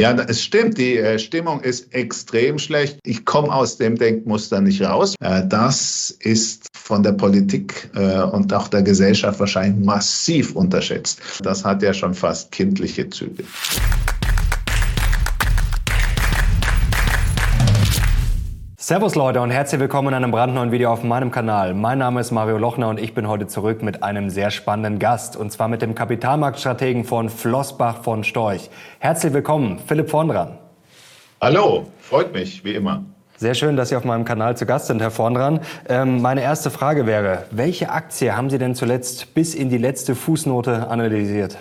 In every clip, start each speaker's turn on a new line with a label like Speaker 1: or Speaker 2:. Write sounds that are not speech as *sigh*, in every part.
Speaker 1: Ja, es stimmt. Die äh, Stimmung ist extrem schlecht. Ich komme aus dem Denkmuster nicht raus. Äh, das ist von der Politik äh, und auch der Gesellschaft wahrscheinlich massiv unterschätzt. Das hat ja schon fast kindliche Züge.
Speaker 2: Servus Leute und herzlich willkommen in einem brandneuen Video auf meinem Kanal. Mein Name ist Mario Lochner und ich bin heute zurück mit einem sehr spannenden Gast und zwar mit dem Kapitalmarktstrategen von Flossbach von Storch. Herzlich willkommen, Philipp Vorndran.
Speaker 1: Hallo, freut mich, wie immer.
Speaker 2: Sehr schön, dass Sie auf meinem Kanal zu Gast sind, Herr Vorndran. Ähm, meine erste Frage wäre, welche Aktie haben Sie denn zuletzt bis in die letzte Fußnote analysiert?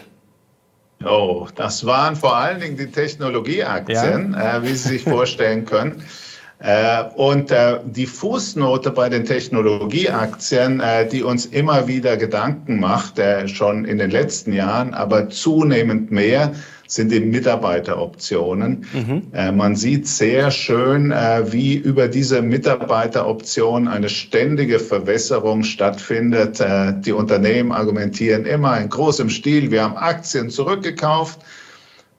Speaker 1: Oh, das waren vor allen Dingen die Technologieaktien, ja? äh, wie Sie sich vorstellen können. *laughs* Äh, und äh, die Fußnote bei den Technologieaktien, äh, die uns immer wieder Gedanken macht, schon in den letzten Jahren, aber zunehmend mehr, sind die Mitarbeiteroptionen. Mhm. Man sieht sehr schön, wie über diese Mitarbeiteroption eine ständige Verwässerung stattfindet. Die Unternehmen argumentieren immer in großem Stil, wir haben Aktien zurückgekauft.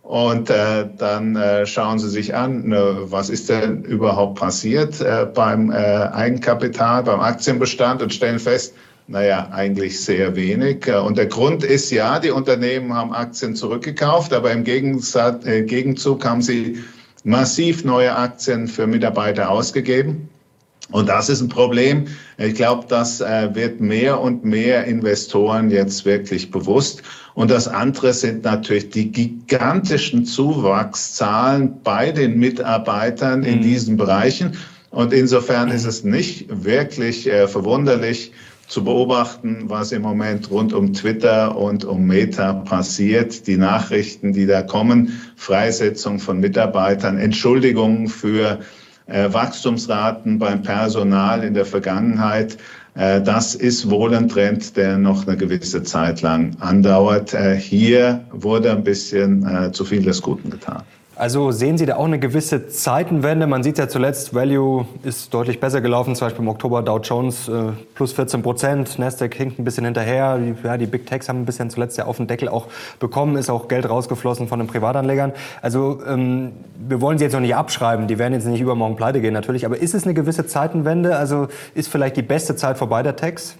Speaker 1: Und äh, dann äh, schauen Sie sich an, ne, was ist denn überhaupt passiert äh, beim äh, Eigenkapital, beim Aktienbestand und stellen fest, naja, eigentlich sehr wenig. Äh, und der Grund ist ja, die Unternehmen haben Aktien zurückgekauft, aber im äh, Gegenzug haben sie massiv neue Aktien für Mitarbeiter ausgegeben. Und das ist ein Problem. Ich glaube, das äh, wird mehr und mehr Investoren jetzt wirklich bewusst. Und das andere sind natürlich die gigantischen Zuwachszahlen bei den Mitarbeitern in mhm. diesen Bereichen. Und insofern ist es nicht wirklich äh, verwunderlich zu beobachten, was im Moment rund um Twitter und um Meta passiert. Die Nachrichten, die da kommen, Freisetzung von Mitarbeitern, Entschuldigungen für äh, Wachstumsraten beim Personal in der Vergangenheit. Äh, das ist wohl ein Trend, der noch eine gewisse Zeit lang andauert. Äh, hier wurde ein bisschen äh, zu viel des Guten getan.
Speaker 2: Also sehen Sie da auch eine gewisse Zeitenwende? Man sieht ja zuletzt, Value ist deutlich besser gelaufen, zum Beispiel im Oktober Dow Jones äh, plus 14 Prozent, Nasdaq hinkt ein bisschen hinterher, ja, die Big Techs haben ein bisschen zuletzt ja auf den Deckel auch bekommen, ist auch Geld rausgeflossen von den Privatanlegern. Also ähm, wir wollen sie jetzt noch nicht abschreiben, die werden jetzt nicht übermorgen pleite gehen natürlich, aber ist es eine gewisse Zeitenwende? Also ist vielleicht die beste Zeit vorbei der Techs?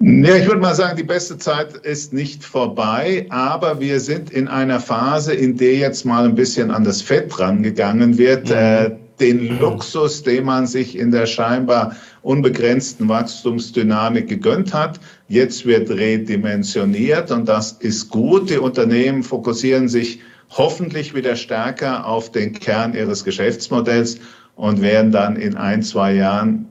Speaker 1: Ja, ich würde mal sagen, die beste Zeit ist nicht vorbei, aber wir sind in einer Phase, in der jetzt mal ein bisschen an das Fett rangegangen wird. Mhm. Äh, den Luxus, den man sich in der scheinbar unbegrenzten Wachstumsdynamik gegönnt hat, jetzt wird redimensioniert und das ist gut. Die Unternehmen fokussieren sich hoffentlich wieder stärker auf den Kern ihres Geschäftsmodells und werden dann in ein, zwei Jahren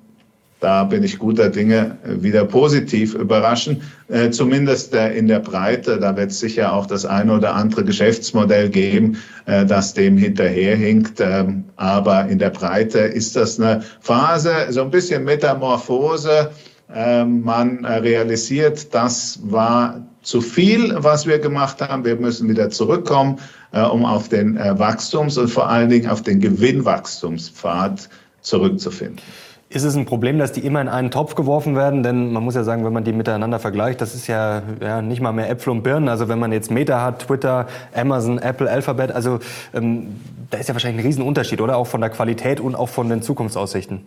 Speaker 1: da bin ich guter Dinge äh, wieder positiv überraschen, äh, zumindest äh, in der Breite. Da wird es sicher auch das eine oder andere Geschäftsmodell geben, äh, das dem hinterherhinkt. Ähm, aber in der Breite ist das eine Phase, so ein bisschen Metamorphose. Ähm, man äh, realisiert, das war zu viel, was wir gemacht haben. Wir müssen wieder zurückkommen, äh, um auf den Wachstums- und vor allen Dingen auf den Gewinnwachstumspfad zurückzufinden.
Speaker 2: Ist es ein Problem, dass die immer in einen Topf geworfen werden? Denn man muss ja sagen, wenn man die miteinander vergleicht, das ist ja, ja nicht mal mehr Äpfel und Birnen. Also wenn man jetzt Meta hat, Twitter, Amazon, Apple, Alphabet, also ähm, da ist ja wahrscheinlich ein Riesenunterschied, oder? Auch von der Qualität und auch von den Zukunftsaussichten.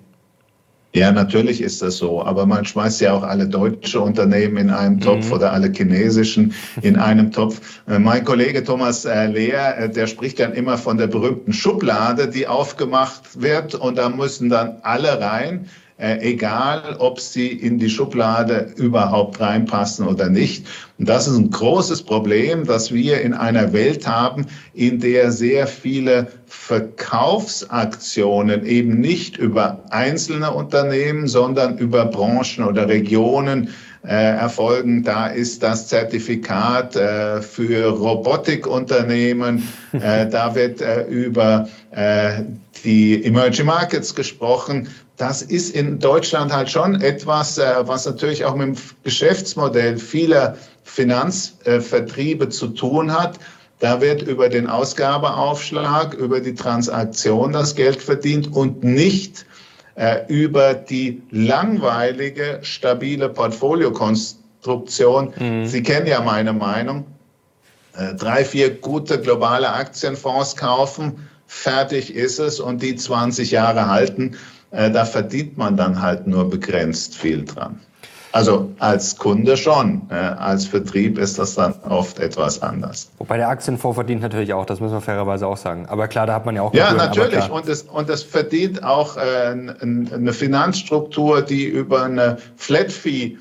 Speaker 1: Ja, natürlich ist das so. Aber man schmeißt ja auch alle deutsche Unternehmen in einem Topf mhm. oder alle chinesischen in einem Topf. Äh, mein Kollege Thomas äh, Lehr, äh, der spricht dann immer von der berühmten Schublade, die aufgemacht wird und da müssen dann alle rein äh, egal ob sie in die Schublade überhaupt reinpassen oder nicht. Und das ist ein großes Problem, dass wir in einer Welt haben, in der sehr viele Verkaufsaktionen eben nicht über einzelne Unternehmen, sondern über Branchen oder Regionen äh, erfolgen. Da ist das Zertifikat äh, für Robotikunternehmen. Äh, *laughs* da wird äh, über äh, die Emerging Markets gesprochen. Das ist in Deutschland halt schon etwas, äh, was natürlich auch mit dem Geschäftsmodell vieler Finanzvertriebe zu tun hat. Da wird über den Ausgabeaufschlag, über die Transaktion das Geld verdient und nicht äh, über die langweilige, stabile Portfoliokonstruktion. Mhm. Sie kennen ja meine Meinung. äh, drei, vier gute globale Aktienfonds kaufen, fertig ist es und die 20 Jahre halten, äh, da verdient man dann halt nur begrenzt viel dran. Also als Kunde schon, äh, als Vertrieb ist das dann oft etwas anders.
Speaker 2: Wobei der Aktienfonds verdient natürlich auch, das müssen wir fairerweise auch sagen. Aber klar, da hat man ja auch.
Speaker 1: Ja, natürlich. Und es, und es verdient auch äh, eine Finanzstruktur, die über eine Flat Fee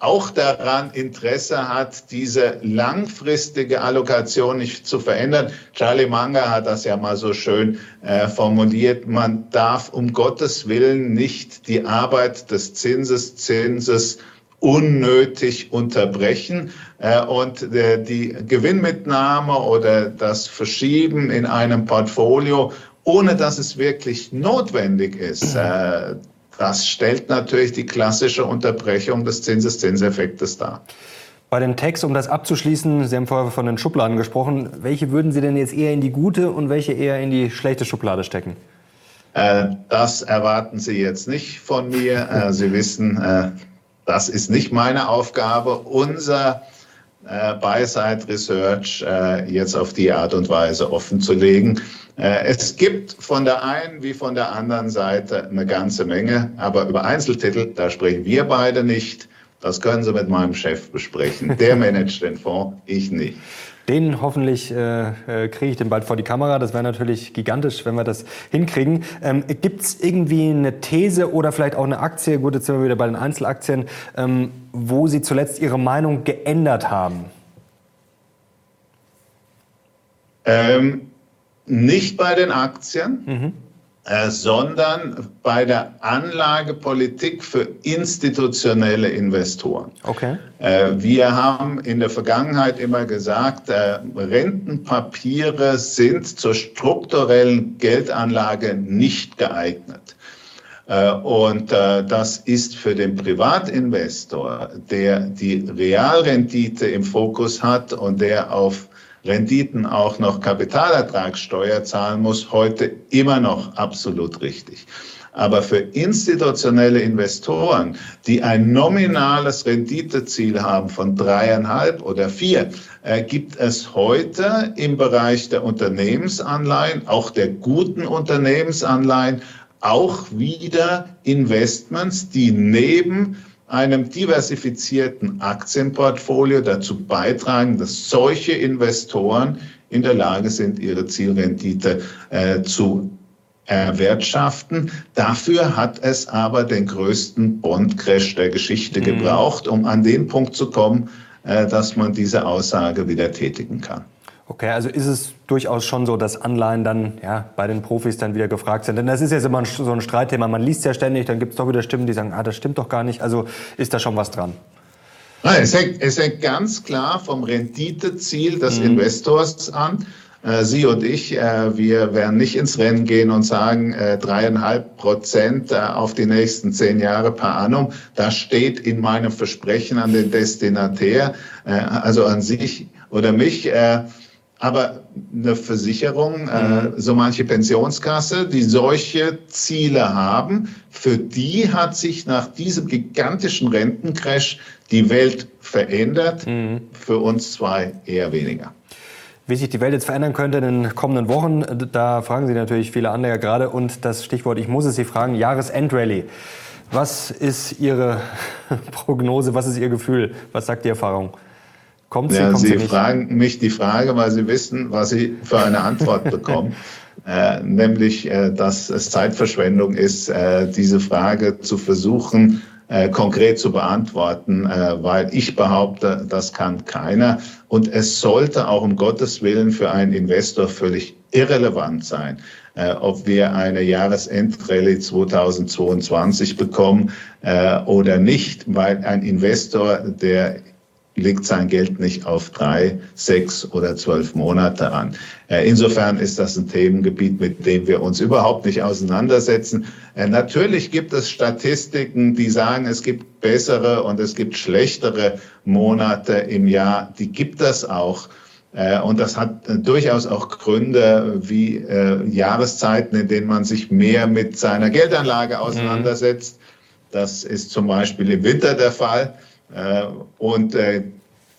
Speaker 1: auch daran Interesse hat, diese langfristige Allokation nicht zu verändern. Charlie Munger hat das ja mal so schön äh, formuliert. Man darf um Gottes Willen nicht die Arbeit des Zinseszinses unnötig unterbrechen äh, und äh, die Gewinnmitnahme oder das Verschieben in einem Portfolio, ohne dass es wirklich notwendig ist, äh, das stellt natürlich die klassische Unterbrechung des Zinseszinseffektes dar.
Speaker 2: Bei den Tags, um das abzuschließen, Sie haben vorher von den Schubladen gesprochen. Welche würden Sie denn jetzt eher in die gute und welche eher in die schlechte Schublade stecken?
Speaker 1: Äh, das erwarten Sie jetzt nicht von mir. Äh, Sie wissen, äh, das ist nicht meine Aufgabe. Unser äh, Buy-Side Research äh, jetzt auf die Art und Weise offen zu legen. Äh, es gibt von der einen wie von der anderen Seite eine ganze Menge, aber über Einzeltitel, da sprechen wir beide nicht. Das können Sie mit meinem Chef besprechen. Der *laughs* managt den Fonds, ich nicht.
Speaker 2: Den hoffentlich äh, äh kriege ich den bald vor die Kamera. Das wäre natürlich gigantisch, wenn wir das hinkriegen. Ähm, Gibt es irgendwie eine These oder vielleicht auch eine Aktie, gut, jetzt sind wir wieder bei den Einzelaktien, ähm, wo Sie zuletzt Ihre Meinung geändert haben?
Speaker 1: Ähm, nicht bei den Aktien, mhm. Äh, sondern bei der Anlagepolitik für institutionelle Investoren.
Speaker 2: Okay.
Speaker 1: Äh, wir haben in der Vergangenheit immer gesagt, äh, Rentenpapiere sind zur strukturellen Geldanlage nicht geeignet. Und das ist für den Privatinvestor, der die Realrendite im Fokus hat und der auf Renditen auch noch Kapitalertragssteuer zahlen muss, heute immer noch absolut richtig. Aber für institutionelle Investoren, die ein nominales Renditeziel haben von dreieinhalb oder vier, äh, gibt es heute im Bereich der Unternehmensanleihen, auch der guten Unternehmensanleihen, auch wieder Investments, die neben einem diversifizierten Aktienportfolio dazu beitragen, dass solche Investoren in der Lage sind, ihre Zielrendite äh, zu erwirtschaften. Dafür hat es aber den größten Bond-Crash der Geschichte mhm. gebraucht, um an den Punkt zu kommen, äh, dass man diese Aussage wieder tätigen kann.
Speaker 2: Okay, also ist es durchaus schon so, dass Anleihen dann ja, bei den Profis dann wieder gefragt sind. Denn das ist jetzt immer so ein Streitthema. Man liest ja ständig, dann gibt es doch wieder Stimmen, die sagen, ah, das stimmt doch gar nicht. Also ist da schon was dran.
Speaker 1: Nein, es hängt, es hängt ganz klar vom Renditeziel des mhm. Investors an. Äh, Sie und ich, äh, wir werden nicht ins Rennen gehen und sagen, äh, dreieinhalb Prozent auf die nächsten zehn Jahre per annum. Das steht in meinem Versprechen an den Destinatär, also an sich oder mich. Aber eine Versicherung, äh, mhm. so manche Pensionskasse, die solche Ziele haben, für die hat sich nach diesem gigantischen Rentencrash die Welt verändert. Mhm. Für uns zwei eher weniger.
Speaker 2: Wie sich die Welt jetzt verändern könnte in den kommenden Wochen, da fragen Sie natürlich viele Anleger gerade. Und das Stichwort, ich muss es Sie fragen, Jahresendrallye. Was ist Ihre *laughs* Prognose, was ist Ihr Gefühl, was sagt die Erfahrung?
Speaker 1: Kommt sie, ja, kommt sie, sie fragen mich die Frage, weil Sie wissen, was Sie für eine Antwort *laughs* bekommen. Äh, nämlich, äh, dass es Zeitverschwendung ist, äh, diese Frage zu versuchen, äh, konkret zu beantworten, äh, weil ich behaupte, das kann keiner. Und es sollte auch um Gottes Willen für einen Investor völlig irrelevant sein, äh, ob wir eine Jahresendrallye 2022 bekommen oder nicht, weil ein Investor, der legt sein Geld nicht auf drei, sechs oder zwölf Monate an. Äh, insofern ist das ein Themengebiet, mit dem wir uns überhaupt nicht auseinandersetzen. Äh, natürlich gibt es Statistiken, die sagen, es gibt bessere und es gibt schlechtere Monate im Jahr. Die gibt es auch. Äh, und das hat durchaus auch Gründe wie Jahreszeiten, in denen man sich mehr mit seiner Geldanlage mhm. auseinandersetzt. Das ist zum Beispiel im Winter der Fall. Äh, und äh,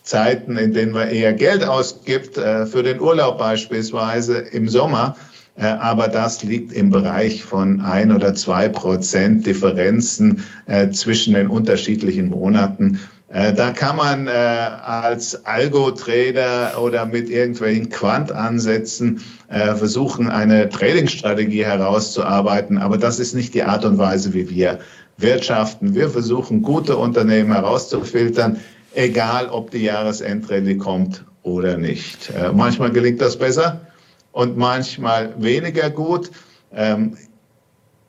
Speaker 1: Zeiten, in denen man eher Geld ausgibt, äh, für den Urlaub beispielsweise im Sommer. Aber das liegt im Bereich von ein oder zwei Prozent Differenzen zwischen den unterschiedlichen Monaten. Da kann man als Algo-Trader oder mit irgendwelchen Quant-Ansätzen versuchen, eine Trading-Strategie herauszuarbeiten. Aber das ist nicht die Art und Weise, wie wir wirtschaften. Wir versuchen, gute Unternehmen herauszufiltern, egal ob die Jahresendrallye kommt oder nicht. Äh, manchmal gelingt das besser und manchmal weniger gut. Ähm,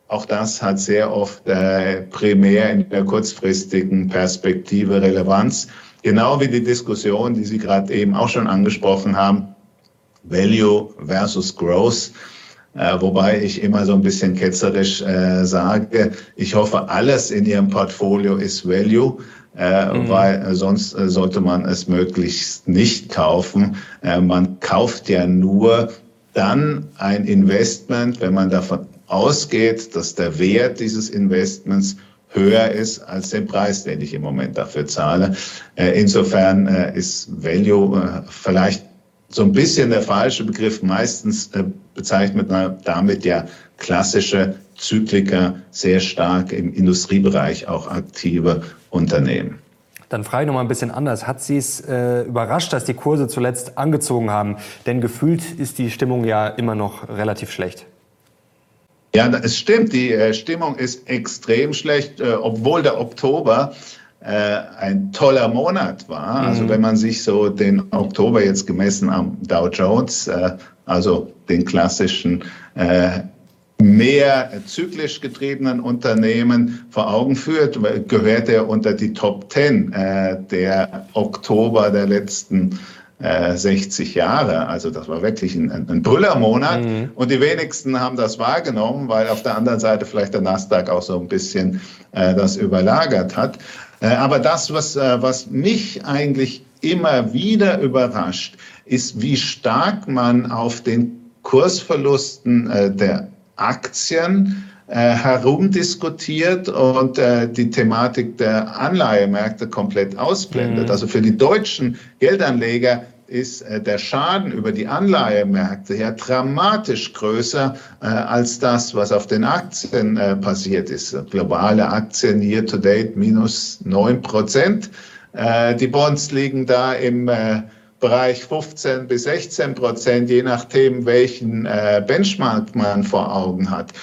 Speaker 1: auch das hat sehr oft äh, primär in der kurzfristigen Perspektive Relevanz. Genau wie die Diskussion, die Sie gerade eben auch schon angesprochen haben, Value versus Growth. Äh, wobei ich immer so ein bisschen ketzerisch äh, sage, ich hoffe, alles in Ihrem Portfolio ist Value äh, mhm. weil sonst äh, sollte man es möglichst nicht kaufen. Äh, man kauft ja nur dann ein Investment, wenn man davon ausgeht, dass der Wert dieses Investments höher ist als der Preis, den ich im Moment dafür zahle. Äh, insofern äh, ist Value äh, vielleicht so ein bisschen der falsche Begriff. Meistens bezeichnet man damit ja klassische Zykliker, sehr stark im Industriebereich auch aktive Unternehmen.
Speaker 2: Dann frage ich noch mal ein bisschen anders. Hat Sie es äh, überrascht, dass die Kurse zuletzt angezogen haben? Denn gefühlt ist die Stimmung ja immer noch relativ schlecht.
Speaker 1: Ja, es stimmt. Die äh, Stimmung ist extrem schlecht, äh, obwohl der Oktober äh, ein toller Monat war. Also mhm. Wenn man sich so den Oktober jetzt gemessen am Dow Jones, äh, also den klassischen äh, mehr zyklisch getriebenen Unternehmen vor Augen führt, gehört er unter die Top 10 äh, der Oktober der letzten äh, 60 Jahre. Also das war wirklich ein, ein Brüllermonat mhm. und die wenigsten haben das wahrgenommen, weil auf der anderen Seite vielleicht der Nasdaq auch so ein bisschen äh, das überlagert hat. Äh, aber das, was, äh, was mich eigentlich immer wieder überrascht, ist, wie stark man auf den Kursverlusten äh, der Aktien herumdiskutiert und die Thematik der Anleihemärkte komplett ausblendet. Mhm. Also für die deutschen Geldanleger ist äh, der Schaden über die Anleihemärkte ja dramatisch größer äh, als das, was auf den Aktien äh, passiert ist. Globale Aktien year to date minus neun Prozent. Die Bonds liegen da im Bereich 15 bis 16 Prozent, je nachdem, welchen Benchmark man vor Augen hat.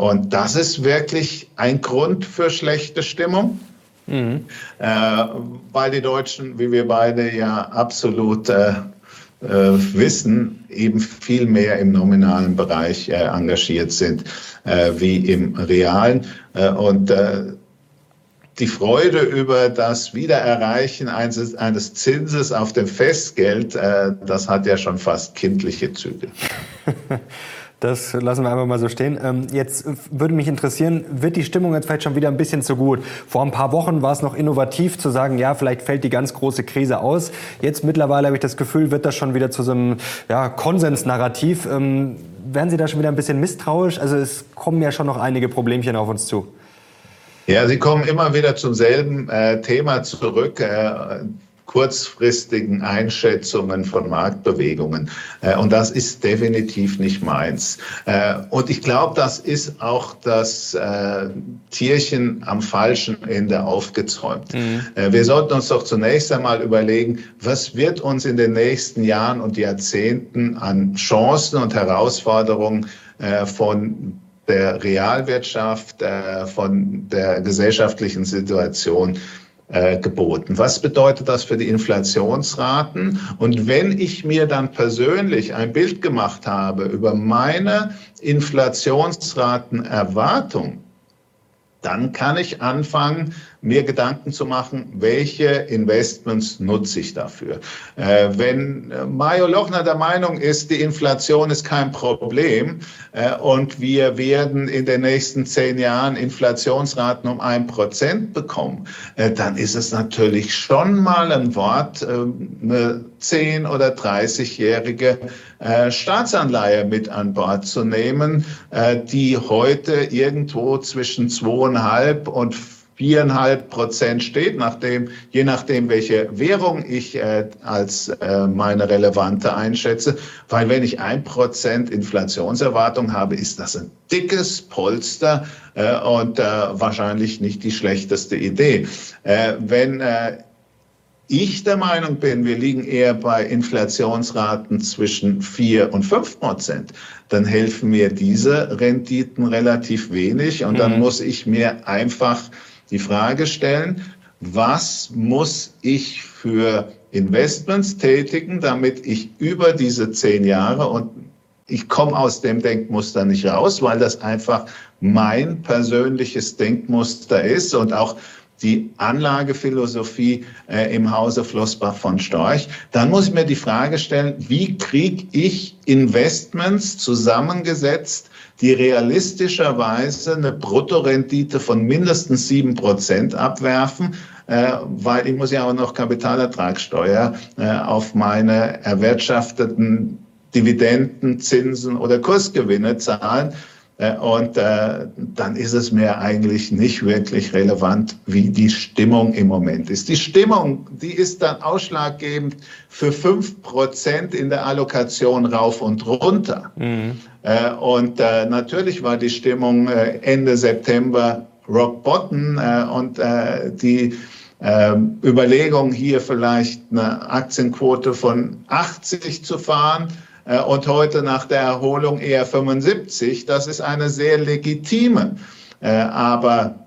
Speaker 1: Und das ist wirklich ein Grund für schlechte Stimmung. Mhm. Äh, weil die Deutschen, wie wir beide ja absolut äh, äh, wissen, eben viel mehr im nominalen Bereich äh, engagiert sind wie im realen. und die Freude über das Wiedererreichen eines, eines Zinses auf dem Festgeld, äh, das hat ja schon fast kindliche Züge. *laughs*
Speaker 2: Das lassen wir einfach mal so stehen. Ähm, jetzt würde mich interessieren, wird die Stimmung jetzt vielleicht schon wieder ein bisschen zu gut? Vor ein paar Wochen war es noch innovativ zu sagen, ja, vielleicht fällt die ganz große Krise aus. Jetzt mittlerweile habe ich das Gefühl, wird das schon wieder zu so einem ja, Konsensnarrativ. Ähm, werden Sie da schon wieder ein bisschen misstrauisch? Also es kommen ja schon noch einige Problemchen auf uns zu.
Speaker 1: Ja, Sie kommen immer wieder zum selben äh, Thema zurück. Äh, kurzfristigen Einschätzungen von Marktbewegungen. Äh, und das ist definitiv nicht meins. Äh, und ich glaube, das ist auch das äh, Tierchen am falschen Ende aufgezäumt. Mhm. Wir sollten uns doch zunächst einmal überlegen, was wird uns in den nächsten Jahren und Jahrzehnten an Chancen und Herausforderungen von der Realwirtschaft, von der gesellschaftlichen Situation äh, geboten. Was bedeutet das für die Inflationsraten? Und wenn ich mir dann persönlich ein Bild gemacht habe über meine Inflationsratenerwartung, dann kann ich anfangen, mir Gedanken zu machen, welche Investments nutze ich dafür. Äh, wenn äh, Mario Lochner der Meinung ist, die Inflation ist kein Problem äh, und wir werden in den nächsten zehn Jahren Inflationsraten um ein Prozent bekommen, äh, dann ist es natürlich schon mal ein Wort, äh, eine zehn- oder 30-jährige äh, Staatsanleihe mit an Bord zu nehmen, die heute irgendwo zwischen zweieinhalb und viereinhalb Prozent steht, nachdem, je nachdem, welche Währung ich äh, als äh, meine relevante einschätze. Weil wenn ich ein Prozent Inflationserwartung habe, ist das ein dickes Polster äh, und äh, wahrscheinlich nicht die schlechteste Idee. Äh, wenn äh, ich der Meinung bin, wir liegen eher bei Inflationsraten zwischen vier und fünf Prozent, dann helfen mir diese Renditen relativ wenig und dann mhm. muss ich mir einfach die Frage stellen, was muss ich für Investments tätigen, damit ich über diese zehn Jahre und ich komme aus dem Denkmuster nicht raus, weil das einfach mein persönliches Denkmuster ist und auch die Anlagephilosophie äh, im Hause Flossbach von Storch, dann muss ich mir die Frage stellen, wie kriege ich Investments zusammengesetzt, die realistischerweise eine Bruttorendite von mindestens sieben Prozent abwerfen, äh, weil ich muss ja auch noch Kapitalertragssteuer äh, auf meine erwirtschafteten Dividenden, Zinsen oder Kursgewinne zahlen. Äh, und äh, dann ist es mir eigentlich nicht wirklich relevant, wie die Stimmung im Moment ist. Die Stimmung, die ist dann ausschlaggebend für fünf Prozent in der Allokation rauf und runter. Mhm. Äh, und äh, natürlich war die Stimmung Ende September rock bottom und die äh, Überlegung, hier vielleicht eine Aktienquote von 80 zu fahren, und heute nach der Erholung eher 75. Das ist eine sehr legitime, äh, aber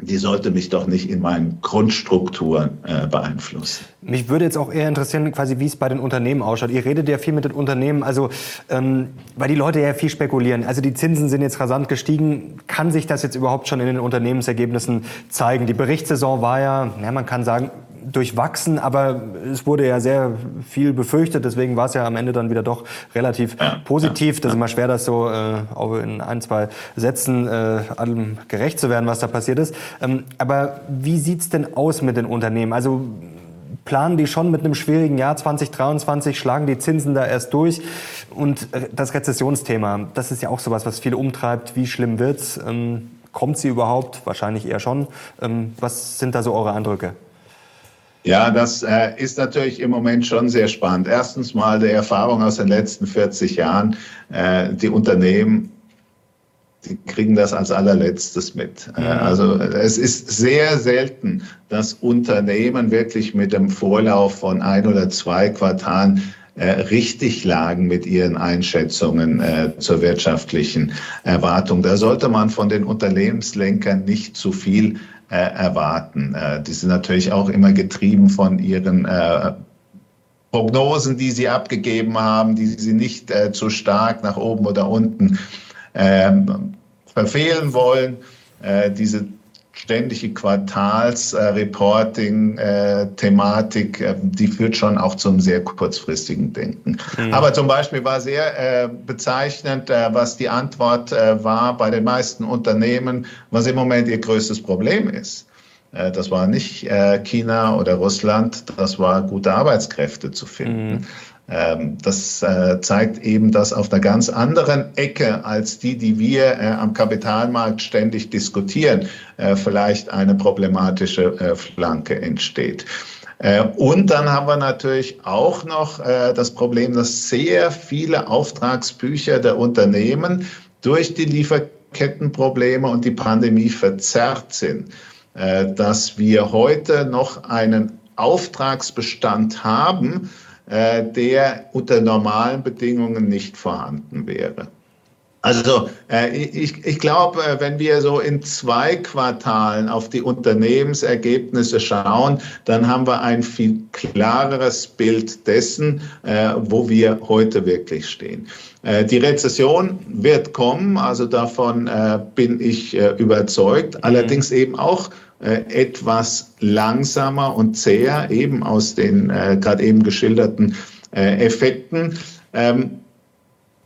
Speaker 1: die sollte mich doch nicht in meinen Grundstrukturen äh, beeinflussen.
Speaker 2: Mich würde jetzt auch eher interessieren, quasi wie es bei den Unternehmen ausschaut. Ihr redet ja viel mit den Unternehmen, also ähm, weil die Leute ja viel spekulieren. Also die Zinsen sind jetzt rasant gestiegen. Kann sich das jetzt überhaupt schon in den Unternehmensergebnissen zeigen? Die Berichtssaison war ja, ja man kann sagen, durchwachsen, aber es wurde ja sehr viel befürchtet, deswegen war es ja am Ende dann wieder doch relativ ja, positiv. Ja, das ist immer schwer, das so äh, auch in ein, zwei Sätzen äh, allem gerecht zu werden, was da passiert ist. Ähm, aber wie sieht's denn aus mit den Unternehmen? Also planen die schon mit einem schwierigen Jahr 2023, schlagen die Zinsen da erst durch. Und äh, das Rezessionsthema, das ist ja auch sowas, was viele umtreibt. Wie schlimm wird's? Ähm, kommt sie überhaupt? Wahrscheinlich eher schon. Ähm, was sind da so eure Eindrücke?
Speaker 1: Ja, das äh, ist natürlich im Moment schon sehr spannend. Erstens mal die Erfahrung aus den letzten 40 Jahren. Äh, die Unternehmen, die kriegen das als allerletztes mit. Äh, also es ist sehr selten, dass Unternehmen wirklich mit dem Vorlauf von ein oder zwei Quartalen äh, richtig lagen mit ihren Einschätzungen äh, zur wirtschaftlichen Erwartung. Da sollte man von den Unternehmenslenkern nicht zu viel äh, erwarten. Äh, die sind natürlich auch immer getrieben von ihren äh, Prognosen, die sie abgegeben haben, die sie nicht äh, zu stark nach oben oder unten ähm, verfehlen wollen. Äh, diese ständige Quartalsreporting-Thematik, äh, äh, die führt schon auch zum sehr kurzfristigen Denken. Mhm. Aber zum Beispiel war sehr äh, bezeichnend, äh, was die Antwort äh, war bei den meisten Unternehmen, was im Moment ihr größtes Problem ist. Äh, das war nicht China oder Russland, das war gute Arbeitskräfte zu finden. Mhm. Ähm, das äh, zeigt eben, dass auf einer ganz anderen Ecke als die, die wir äh, am Kapitalmarkt ständig diskutieren, äh, vielleicht eine problematische Flanke entsteht. Und dann haben wir natürlich auch noch das Problem, dass sehr viele Auftragsbücher der Unternehmen durch die Lieferkettenprobleme und die Pandemie verzerrt sind. Dass wir heute noch einen Auftragsbestand haben, äh, der unter normalen Bedingungen nicht vorhanden wäre. Also äh, ich, ich glaube, äh, wenn wir so in zwei Quartalen auf die Unternehmensergebnisse schauen, dann haben wir ein viel klareres Bild dessen, wo wir heute wirklich stehen. Die Rezession wird kommen, also davon bin ich überzeugt, mhm. allerdings eben auch äh, etwas langsamer und zäher, eben aus den äh, gerade eben geschilderten äh, Effekten. Ähm,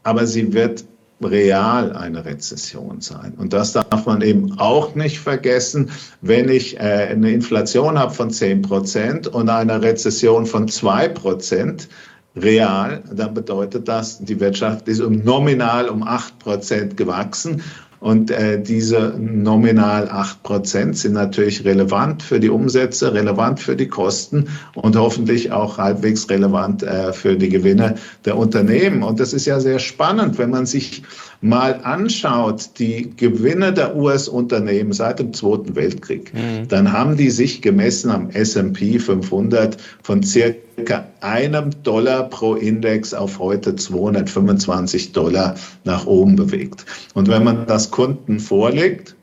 Speaker 1: aber sie wird real eine Rezession sein. Und das darf man eben auch nicht vergessen, wenn ich äh, eine Inflation habe von 10 Prozent und eine Rezession von 2 Prozent, real, dann bedeutet das, die Wirtschaft ist um nominal um 8 Prozent gewachsen Und äh, diese nominal acht Prozent sind natürlich relevant für die Umsätze, relevant für die Kosten und hoffentlich auch halbwegs relevant äh, für die Gewinne der Unternehmen. Und das ist ja sehr spannend, wenn man sich mal anschaut, die Gewinne der US-Unternehmen seit dem Zweiten Weltkrieg, mhm. dann haben die sich gemessen am S&P 500 von circa einem Dollar pro Index auf heute 225 Dollar nach oben bewegt. Und wenn man das Kunden vorlegt,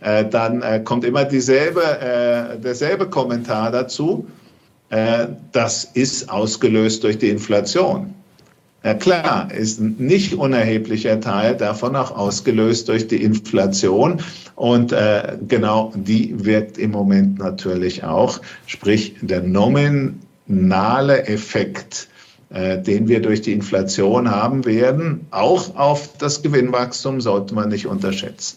Speaker 1: äh, dann äh, kommt immer dieselbe, äh, derselbe Kommentar dazu. Äh, das ist ausgelöst durch die Inflation. Ja klar, ist ein nicht unerheblicher Teil davon auch ausgelöst durch die Inflation. Und äh, genau die wirkt im Moment natürlich auch. Sprich, der nominale Effekt, äh, den wir durch die Inflation haben werden, auch auf das Gewinnwachstum sollte man nicht unterschätzen.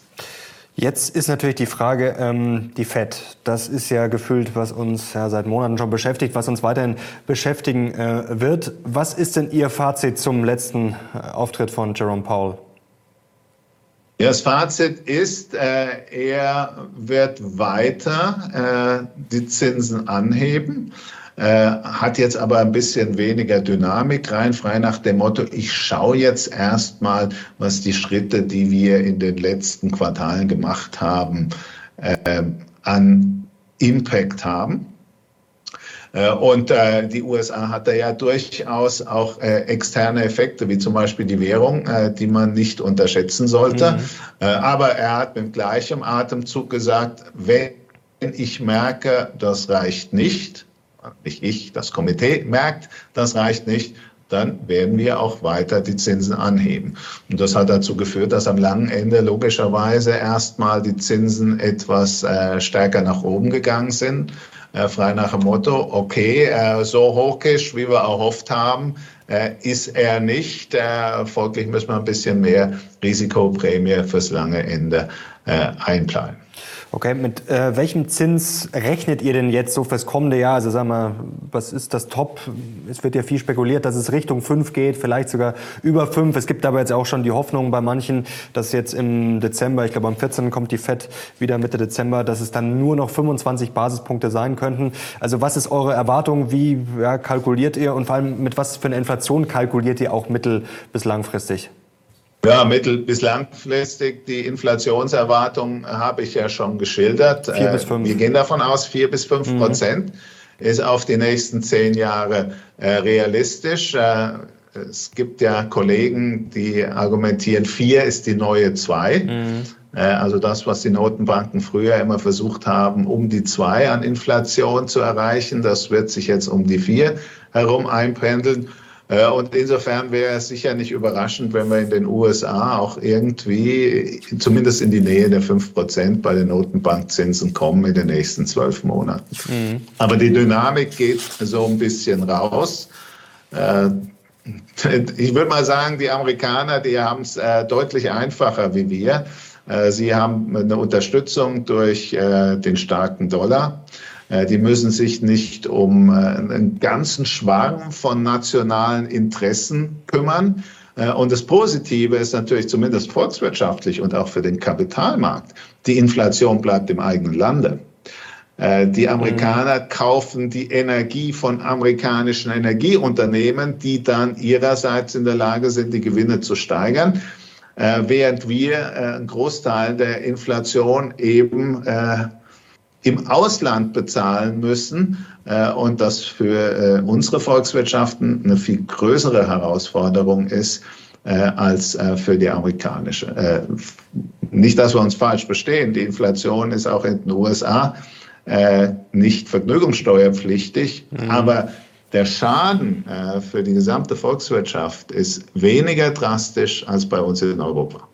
Speaker 2: Jetzt ist natürlich die Frage, ähm, die FED. Das ist ja gefühlt, was uns ja seit Monaten schon beschäftigt, was uns weiterhin beschäftigen äh, wird. Was ist denn Ihr Fazit zum letzten äh, Auftritt von Jerome Powell?
Speaker 1: Ja, das Fazit ist, äh, er wird weiter äh, die Zinsen anheben. Äh, hat jetzt aber ein bisschen weniger Dynamik rein, frei nach dem Motto, ich schaue jetzt erstmal, was die Schritte, die wir in den letzten Quartalen gemacht haben, äh, an Impact haben. Äh, und äh, die USA hat da ja durchaus auch äh, externe Effekte, wie zum Beispiel die Währung, äh, die man nicht unterschätzen sollte. Mhm. Äh, aber er hat mit gleichem Atemzug gesagt, wenn ich merke, das reicht nicht, nicht ich, das Komitee merkt, das reicht nicht, dann werden wir auch weiter die Zinsen anheben. Und das hat dazu geführt, dass am langen Ende logischerweise erstmal die Zinsen etwas äh, stärker nach oben gegangen sind. Äh, frei nach dem Motto, okay, äh, so hawkisch, wie wir erhofft haben, äh, ist er nicht. Äh, folglich müssen wir ein bisschen mehr Risikoprämie fürs lange Ende äh, einplanen.
Speaker 2: Okay, mit äh, welchem Zins rechnet ihr denn jetzt so fürs kommende Jahr? Also sagen wir, was ist das Top? Es wird ja viel spekuliert, dass es Richtung 5 geht, vielleicht sogar über 5. Es gibt aber jetzt auch schon die Hoffnung bei manchen, dass jetzt im Dezember, ich glaube am 14. kommt die FED wieder Mitte Dezember, dass es dann nur noch 25 Basispunkte sein könnten. Also was ist eure Erwartung? Wie ja, kalkuliert ihr und vor allem mit was für einer Inflation kalkuliert ihr auch mittel- bis langfristig?
Speaker 1: Ja, mittel- bis langfristig die Inflationserwartung habe ich ja schon geschildert. Vier bis äh, fünf. Wir gehen davon aus, vier bis fünf mhm. Prozent ist auf die nächsten zehn Jahre äh, realistisch. Äh, es gibt ja Kollegen, die argumentieren, vier ist die neue zwei. Mhm. Also das, was die Notenbanken früher immer versucht haben, um die zwei an Inflation zu erreichen, das wird sich jetzt um die vier herum einpendeln. Äh, und insofern wäre es sicher nicht überraschend, wenn wir in den USA auch irgendwie zumindest in die Nähe der 5 Prozent bei den Notenbankzinsen kommen in den nächsten zwölf Monaten. Mhm. Aber die Dynamik geht so ein bisschen raus. Äh, *laughs* ich würde mal sagen, die Amerikaner, die haben es äh, deutlich einfacher wie wir. Sie haben eine Unterstützung durch den starken Dollar. Äh, die müssen sich nicht um äh, einen ganzen Schwarm von nationalen Interessen kümmern. Äh, und das Positive ist natürlich zumindest volkswirtschaftlich und auch für den Kapitalmarkt. Die Inflation bleibt im eigenen Lande. Die Amerikaner kaufen die Energie von amerikanischen Energieunternehmen, die dann ihrerseits in der Lage sind, die Gewinne zu steigern, während wir einen Großteil der Inflation eben im Ausland bezahlen müssen äh, und das für äh, unsere Volkswirtschaften eine viel größere Herausforderung ist äh, als äh, für die amerikanische. Äh, nicht, dass wir uns falsch verstehen, die Inflation ist auch in den USA äh, nicht vergnügungssteuerpflichtig, mhm. aber der Schaden für die gesamte Volkswirtschaft ist weniger drastisch als bei uns in Europa.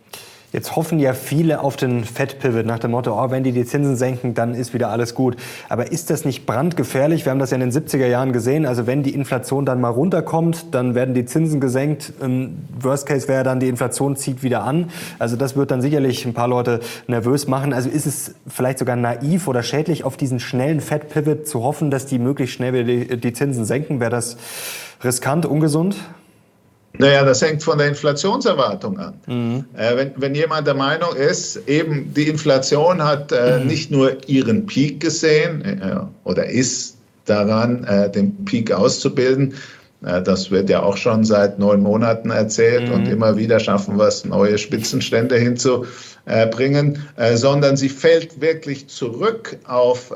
Speaker 2: Jetzt hoffen ja viele auf den Fed-Pivot nach dem Motto, oh, wenn die die Zinsen senken, dann ist wieder alles gut. Aber ist das nicht brandgefährlich? Wir haben das ja in den 70er Jahren gesehen. Also wenn die Inflation dann mal runterkommt, dann werden die Zinsen gesenkt. Im Worst Case wäre dann, die Inflation zieht wieder an. Also das wird dann sicherlich ein paar Leute nervös machen. Also ist es vielleicht sogar naiv oder schädlich, auf diesen schnellen Fed-Pivot zu hoffen, dass die möglichst schnell wieder die, die Zinsen senken? Wäre das riskant, ungesund?
Speaker 1: Naja, das hängt von der Inflationserwartung an. Mhm. Äh, wenn, wenn jemand der Meinung ist, eben die Inflation hat äh, mhm. nicht nur ihren Peak gesehen äh, oder ist daran, äh, den Peak auszubilden, äh, das wird ja auch schon seit neun Monaten erzählt mhm. und immer wieder schaffen wir es, neue Spitzenstände hinzubringen, äh, sondern sie fällt wirklich zurück auf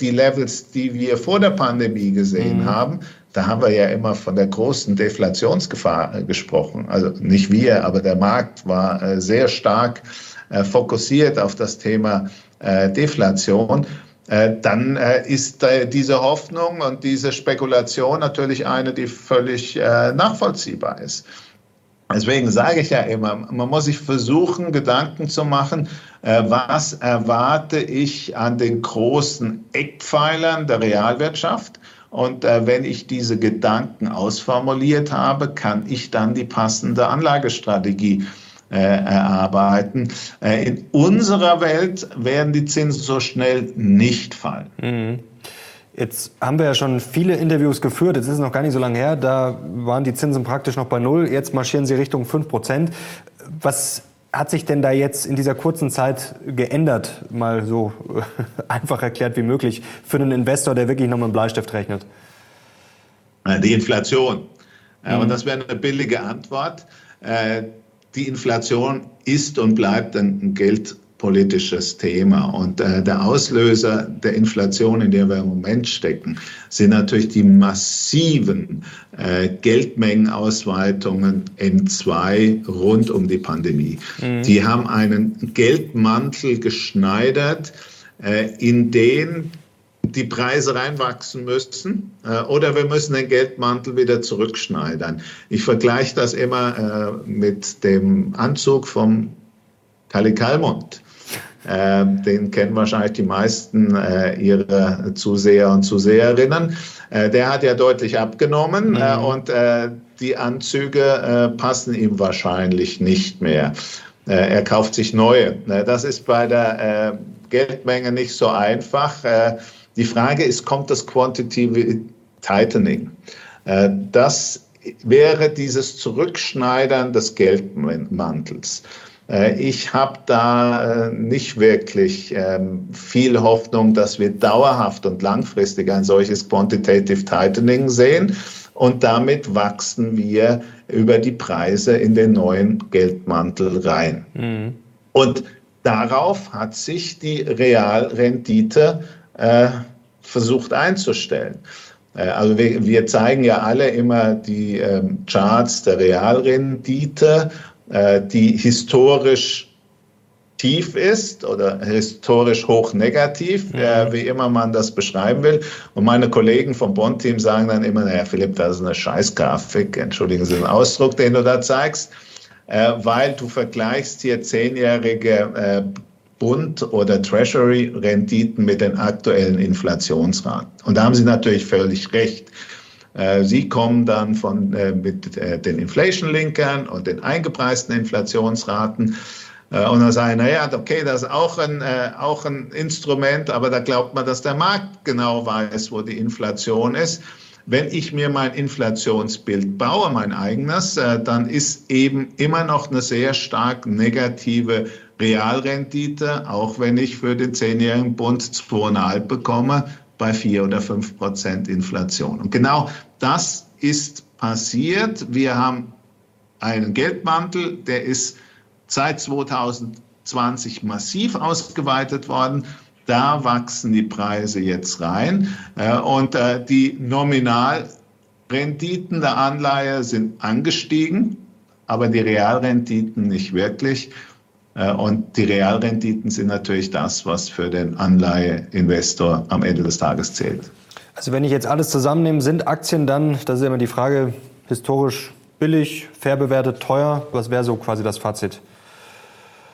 Speaker 1: die Levels, die wir vor der Pandemie gesehen mhm. haben. Da haben wir ja immer von der großen Deflationsgefahr gesprochen. Also nicht wir, aber der Markt war sehr stark fokussiert auf das Thema Deflation. Äh, dann äh, ist diese Hoffnung und diese Spekulation natürlich eine, die völlig äh, nachvollziehbar ist. Deswegen sage ich ja immer, man muss sich versuchen, Gedanken zu machen, was erwarte ich an den großen Eckpfeilern der Realwirtschaft. Und wenn ich diese Gedanken ausformuliert habe, kann ich dann die passende Anlagestrategie äh, erarbeiten. Äh, in unserer Welt werden die Zinsen so schnell nicht fallen. Mhm.
Speaker 2: Jetzt haben wir ja schon viele Interviews geführt, jetzt ist es noch gar nicht so lange her, da waren die Zinsen praktisch noch bei Null, jetzt marschieren sie Richtung 5 Prozent. Was hat sich denn da jetzt in dieser kurzen Zeit geändert, mal so *laughs* einfach erklärt wie möglich, für einen Investor, der wirklich noch mit dem Bleistift rechnet?
Speaker 1: Die Inflation. Mhm. Und das wäre eine billige Antwort die Inflation ist und bleibt ein geldpolitisches Thema. Und äh, der Auslöser der Inflation, in der wir im Moment stecken, sind natürlich die massiven äh, Geldmengenausweitungen M2 rund um die Pandemie. Mhm. Die haben einen Geldmantel geschneidert, äh, in den die Preise reinwachsen müssen äh, oder wir müssen den Geldmantel wieder zurückschneidern. Ich vergleiche das immer äh, mit dem Anzug vom Kali Kalmund. Äh, den kennen wahrscheinlich die meisten äh, ihrer Zuseher und Zuseherinnen. Äh, der hat ja deutlich abgenommen mhm. Und die Anzüge passen ihm wahrscheinlich nicht mehr. er kauft sich neue. das ist bei der Geldmenge nicht so einfach. Die Frage ist, kommt das Quantitative Tightening? Das wäre dieses Zurückschneidern des Geldmantels. Äh, ich habe da äh, nicht wirklich ähm, viel Hoffnung, dass wir dauerhaft und langfristig ein solches Quantitative Tightening sehen. Und damit wachsen wir über die Preise in den neuen Geldmantel rein. Mhm. Und darauf hat sich die Realrendite äh, versucht einzustellen. Äh, also wir, wir, zeigen ja alle immer die ähm, Charts der Realrendite, die historisch tief ist oder historisch hoch negativ, mhm. äh, wie immer man das beschreiben will. Und meine Kollegen vom Bond-Team sagen dann immer, naja, Philipp, das ist eine Scheißgrafik, entschuldigen Sie den Ausdruck, den du da zeigst, äh, weil du vergleichst hier zehnjährige äh, Bund- oder Treasury-Renditen mit den aktuellen Inflationsraten. Und da haben Sie natürlich völlig recht. Äh, Sie kommen dann von, äh, mit äh, den Inflation-Linkern und den eingepreisten Inflationsraten und dann sagen, naja, okay, das ist auch ein, auch ein Instrument, aber da glaubt man, dass der Markt genau weiß, wo die Inflation ist. Wenn ich mir mein Inflationsbild baue, mein eigenes, dann ist eben immer noch eine sehr stark negative Realrendite, auch wenn ich für den zehnjährigen Bund 2,5 bekomme, bei 4 oder 5 Prozent Inflation. Und genau das ist passiert. Wir haben einen Geldmantel, der ist seit 2020 massiv ausgeweitet worden. Da wachsen die Preise jetzt rein. Äh, und äh, die Nominalrenditen der Anleihe sind angestiegen, aber die Realrenditen nicht wirklich. Äh, und die Realrenditen sind natürlich das, was für den Anleiheinvestor am Ende des Tages zählt.
Speaker 2: Also wenn ich jetzt alles zusammennehme, sind Aktien dann, das ist immer die Frage, historisch billig, fair bewertet, teuer? Was wäre so quasi das Fazit?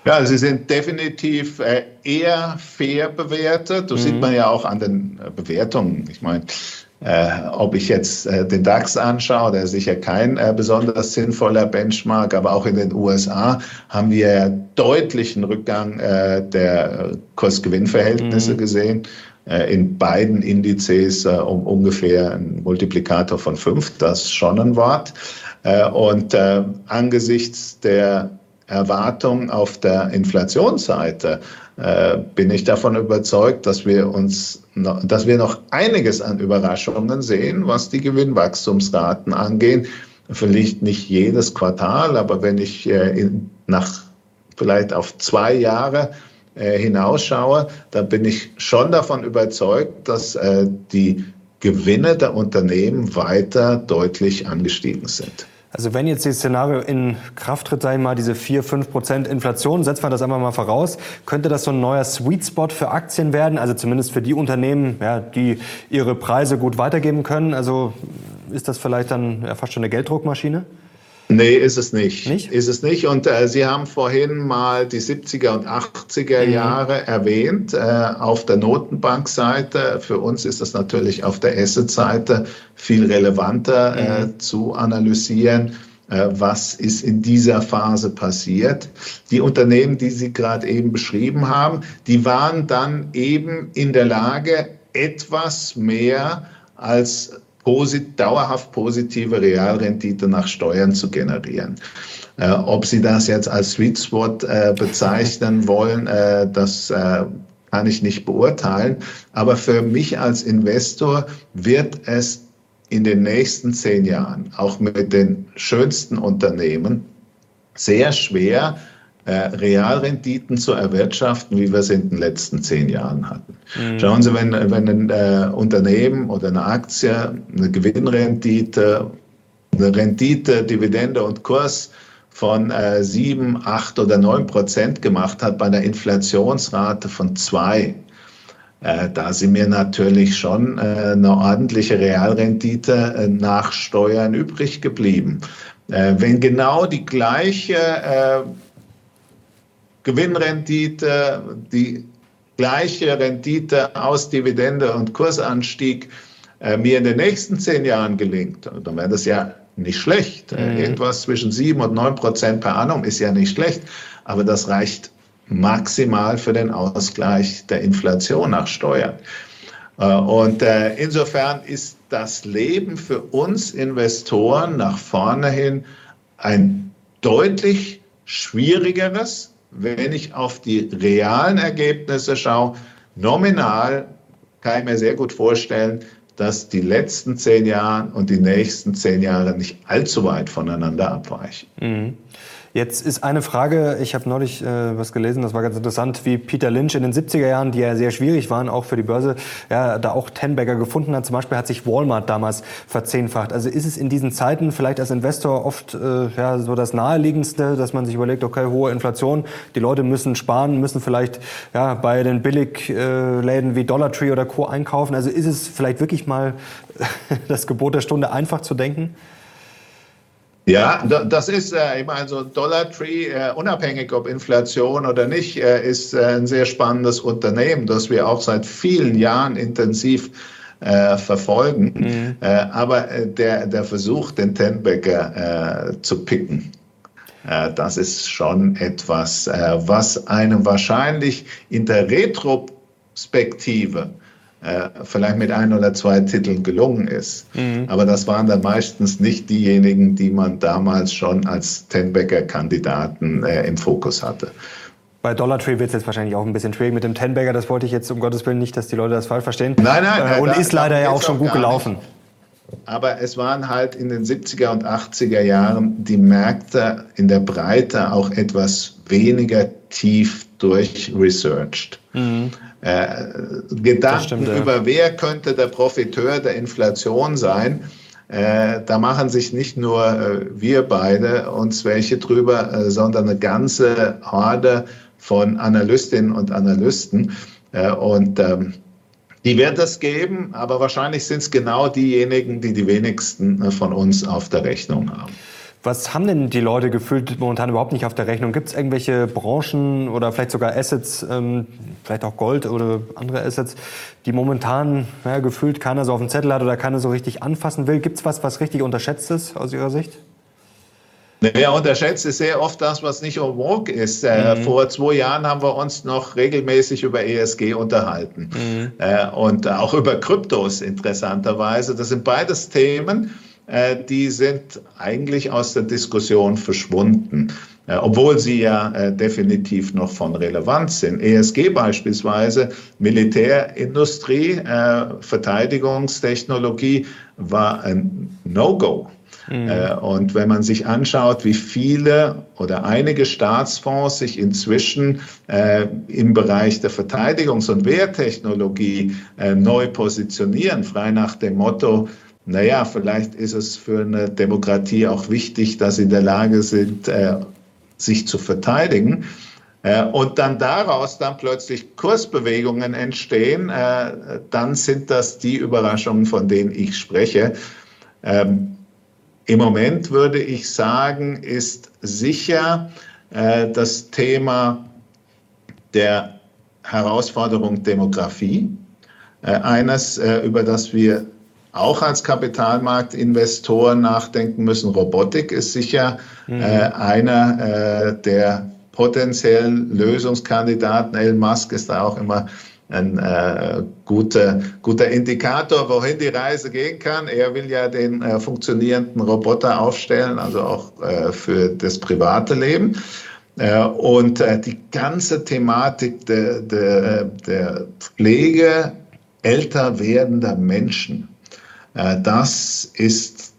Speaker 1: Ja, sie sind definitiv äh, eher fair bewertet. Das mhm. sieht man ja auch an den äh, Bewertungen. Ich meine, äh, ob ich jetzt äh, den DAX anschaue, der ist sicher kein äh, besonders sinnvoller Benchmark, aber auch in den USA haben wir deutlichen Rückgang äh, der Kursgewinnverhältnisse mhm. gesehen. Äh, in beiden Indizes äh, um ungefähr einen Multiplikator von fünf, das ist schon ein Wort. Und angesichts der Erwartungen auf der Inflationsseite äh, bin ich davon überzeugt, dass wir uns, dass wir noch einiges an Überraschungen sehen, was die Gewinnwachstumsraten angehen. Vielleicht nicht jedes Quartal, aber wenn ich äh, nach vielleicht auf zwei Jahre äh, hinausschaue, dann bin ich schon davon überzeugt, dass äh, die Gewinne der Unternehmen weiter deutlich angestiegen sind.
Speaker 2: Also wenn jetzt dieses Szenario in Kraft tritt, sage ich mal, diese 4, 5 Prozent Inflation, setzen wir das einfach mal voraus, könnte das so ein neuer Sweet Spot für Aktien werden? Also zumindest für die Unternehmen, ja, die ihre Preise gut weitergeben können. Also ist das vielleicht dann ja, fast schon eine Gelddruckmaschine?
Speaker 1: Nee, ist es nicht. nicht? Ist es nicht. Und äh, Sie haben vorhin mal die 70er und 80er mhm. Jahre erwähnt äh, auf der Notenbankseite. Für uns ist das natürlich auf der Asset-Seite viel relevanter äh, mhm. zu analysieren. Äh, was ist in dieser Phase passiert? Die Unternehmen, die Sie gerade eben beschrieben haben, die waren dann eben in der Lage, etwas mehr als posit dauerhaft positive Realrendite nach Steuern zu generieren. Äh, ob Sie das jetzt als Sweet Spot äh, bezeichnen wollen, äh, das äh, kann ich nicht beurteilen. Aber für mich als Investor wird es in den nächsten zehn Jahren, auch mit den schönsten Unternehmen, sehr schwer, Realrenditen zu erwirtschaften, wie wir es in den letzten zehn Jahren hatten. Mhm. Schauen Sie, wenn, wenn ein äh, Unternehmen oder eine Aktie eine Gewinnrendite, eine Rendite, Dividende und Kurs von äh, 7, 8 oder 9 Prozent gemacht hat bei einer Inflationsrate von 2, äh, da sind mir natürlich schon äh, eine ordentliche Realrendite äh, nach Steuern übrig geblieben. Äh, wenn genau die gleiche äh, Gewinnrendite, die gleiche Rendite aus Dividende und Kursanstieg äh, mir in den nächsten zehn Jahren gelingt, dann wäre das ja nicht schlecht. Äh, mhm. Irgendwas zwischen sieben und neun Prozent per annum ist ja nicht schlecht, aber das reicht maximal für den Ausgleich der Inflation nach Steuern. Äh, und äh, insofern ist das Leben für uns Investoren nach vorne hin ein deutlich schwierigeres, wenn ich auf die realen Ergebnisse schaue, nominal kann ich mir sehr gut vorstellen, dass die letzten zehn Jahre und die nächsten zehn Jahre nicht allzu weit voneinander abweichen. Mhm.
Speaker 2: Jetzt ist eine Frage, ich habe neulich äh, was gelesen, das war ganz interessant, wie Peter Lynch in den 70er Jahren, die ja sehr schwierig waren, auch für die Börse, ja, da auch Tenbagger gefunden hat. Zum Beispiel hat sich Walmart damals verzehnfacht. Also ist es in diesen Zeiten vielleicht als Investor oft äh, ja, so das Naheliegendste, dass man sich überlegt, okay, hohe Inflation, die Leute müssen sparen, müssen vielleicht ja, bei den Billigläden wie Dollar Tree oder Co. einkaufen. Also ist es vielleicht wirklich mal *laughs* das Gebot der Stunde, einfach zu denken?
Speaker 1: Ja, das ist, äh, ich meine, so Dollar Tree, äh, unabhängig ob Inflation oder nicht, äh, ist ein sehr spannendes Unternehmen, das wir auch seit vielen Jahren intensiv verfolgen. Mhm. aber der, der Versuch, den Tenbecker zu picken, das ist schon etwas, was einem wahrscheinlich in der Retrospektive äh, vielleicht mit ein oder zwei Titeln gelungen ist. Mhm. Aber das waren dann meistens nicht diejenigen, die man damals schon als Tenbagger-Kandidaten äh, im Fokus hatte.
Speaker 2: Bei Dollar Tree wird es jetzt wahrscheinlich auch ein bisschen schwierig mit dem Tenbagger. Das wollte ich jetzt um Gottes Willen nicht, dass die Leute das falsch verstehen.
Speaker 1: Nein, nein.
Speaker 2: Äh, und da, ist leider ja auch schon gut gelaufen. Nicht.
Speaker 1: Aber es waren halt in den 70er und 80er Jahren die Märkte in der Breite auch etwas weniger tief durchresearched. Mhm. Äh, Gedanken stimmt, ja. über wer könnte der Profiteur der Inflation sein, äh, da machen sich nicht nur äh, wir beide uns welche drüber, äh, sondern eine ganze Horde von Analystinnen und Analysten. Äh, und ähm, die wird es geben, aber wahrscheinlich sind es genau diejenigen, die die wenigsten äh, von uns auf der Rechnung haben.
Speaker 2: Was haben denn die Leute gefühlt momentan überhaupt nicht auf der Rechnung? Gibt es irgendwelche Branchen oder vielleicht sogar Assets, ähm, vielleicht auch Gold oder andere Assets, die momentan ja, gefühlt keiner so auf dem Zettel hat oder keiner so richtig anfassen will? Gibt es was, was richtig unterschätzt ist aus Ihrer Sicht?
Speaker 1: Naja, unterschätzt ist sehr oft das, was nicht en vogue ist. Äh, mhm. Vor zwei Jahren haben wir uns noch regelmäßig über ESG unterhalten mhm. äh, und auch über Kryptos interessanterweise. Das sind beides Themen, die sind eigentlich aus der Diskussion verschwunden. Äh, obwohl sie ja äh, definitiv noch von Relevanz sind. ESG beispielsweise, Militärindustrie, äh, Verteidigungstechnologie war ein No-Go. Mhm. Äh, und wenn man sich anschaut, wie viele oder einige Staatsfonds sich inzwischen äh, im Bereich der Verteidigungs- und Wehrtechnologie äh, neu positionieren, frei nach dem Motto, naja, vielleicht ist es für eine Demokratie auch wichtig, dass sie in der Lage sind, äh, sich zu verteidigen. Äh, und dann daraus dann plötzlich Kursbewegungen entstehen, äh, dann sind das die Überraschungen, von denen ich spreche. Ähm, Im Moment würde ich sagen, ist sicher äh, das Thema der Herausforderung Demografie eines, über das wir auch als Kapitalmarktinvestoren nachdenken müssen. Robotik ist sicher mhm. äh, einer äh, der potenziellen Lösungskandidaten. Elon Musk ist da auch immer ein äh, guter, guter Indikator, wohin die Reise gehen kann. Er will ja den äh, funktionierenden Roboter aufstellen, also auch äh, für das private Leben. Äh, und äh, die ganze Thematik der, der, der Pflege älter werdender Menschen, äh, das ist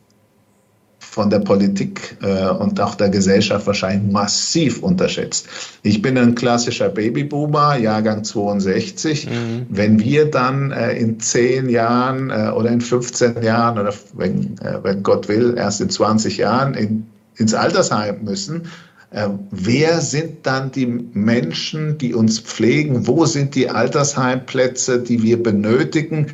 Speaker 1: von der Politik äh, und auch der Gesellschaft wahrscheinlich massiv unterschätzt. Ich bin ein klassischer Babyboomer, Jahrgang 62. Mhm. Wenn wir dann äh, in 10 Jahren oder in 15 Jahren oder wenn, wenn Gott will, erst in 20 Jahren in, ins Altersheim müssen, wer sind dann die Menschen, die uns pflegen? Wo sind die Altersheimplätze, die wir benötigen?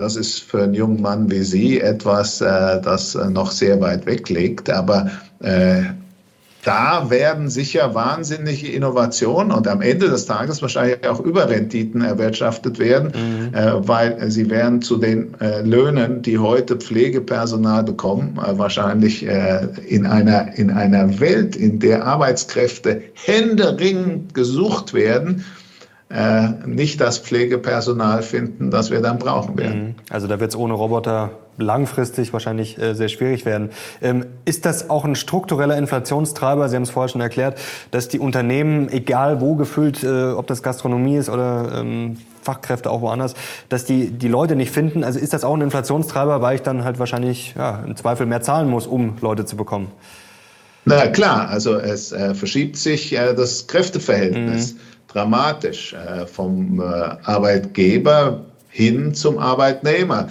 Speaker 1: Das ist für einen jungen Mann wie Sie etwas, äh, das noch sehr weit weg liegt. Aber äh, da werden sicher wahnsinnige Innovationen und am Ende des Tages wahrscheinlich auch Überrenditen erwirtschaftet werden, mhm. äh, weil sie werden zu den äh, Löhnen, die heute Pflegepersonal bekommen, äh, wahrscheinlich äh, in, einer, in einer Welt, in der Arbeitskräfte händeringend gesucht werden, äh, nicht das Pflegepersonal finden, das wir dann brauchen werden. Mhm.
Speaker 2: Also da wird es ohne Roboter langfristig wahrscheinlich äh, sehr schwierig werden. Ähm, ist das auch ein struktureller Inflationstreiber? Sie haben es vorher schon erklärt, dass die Unternehmen, egal wo gefüllt, äh, ob das Gastronomie ist oder ähm, Fachkräfte auch woanders, dass die die Leute nicht finden. Also ist das auch ein Inflationstreiber, weil ich dann halt wahrscheinlich ja, im Zweifel mehr zahlen muss, um Leute zu bekommen?
Speaker 1: Na klar, also es äh, verschiebt sich äh, das Kräfteverhältnis. Mhm dramatisch äh, vom äh, Arbeitgeber hin zum Arbeitnehmer.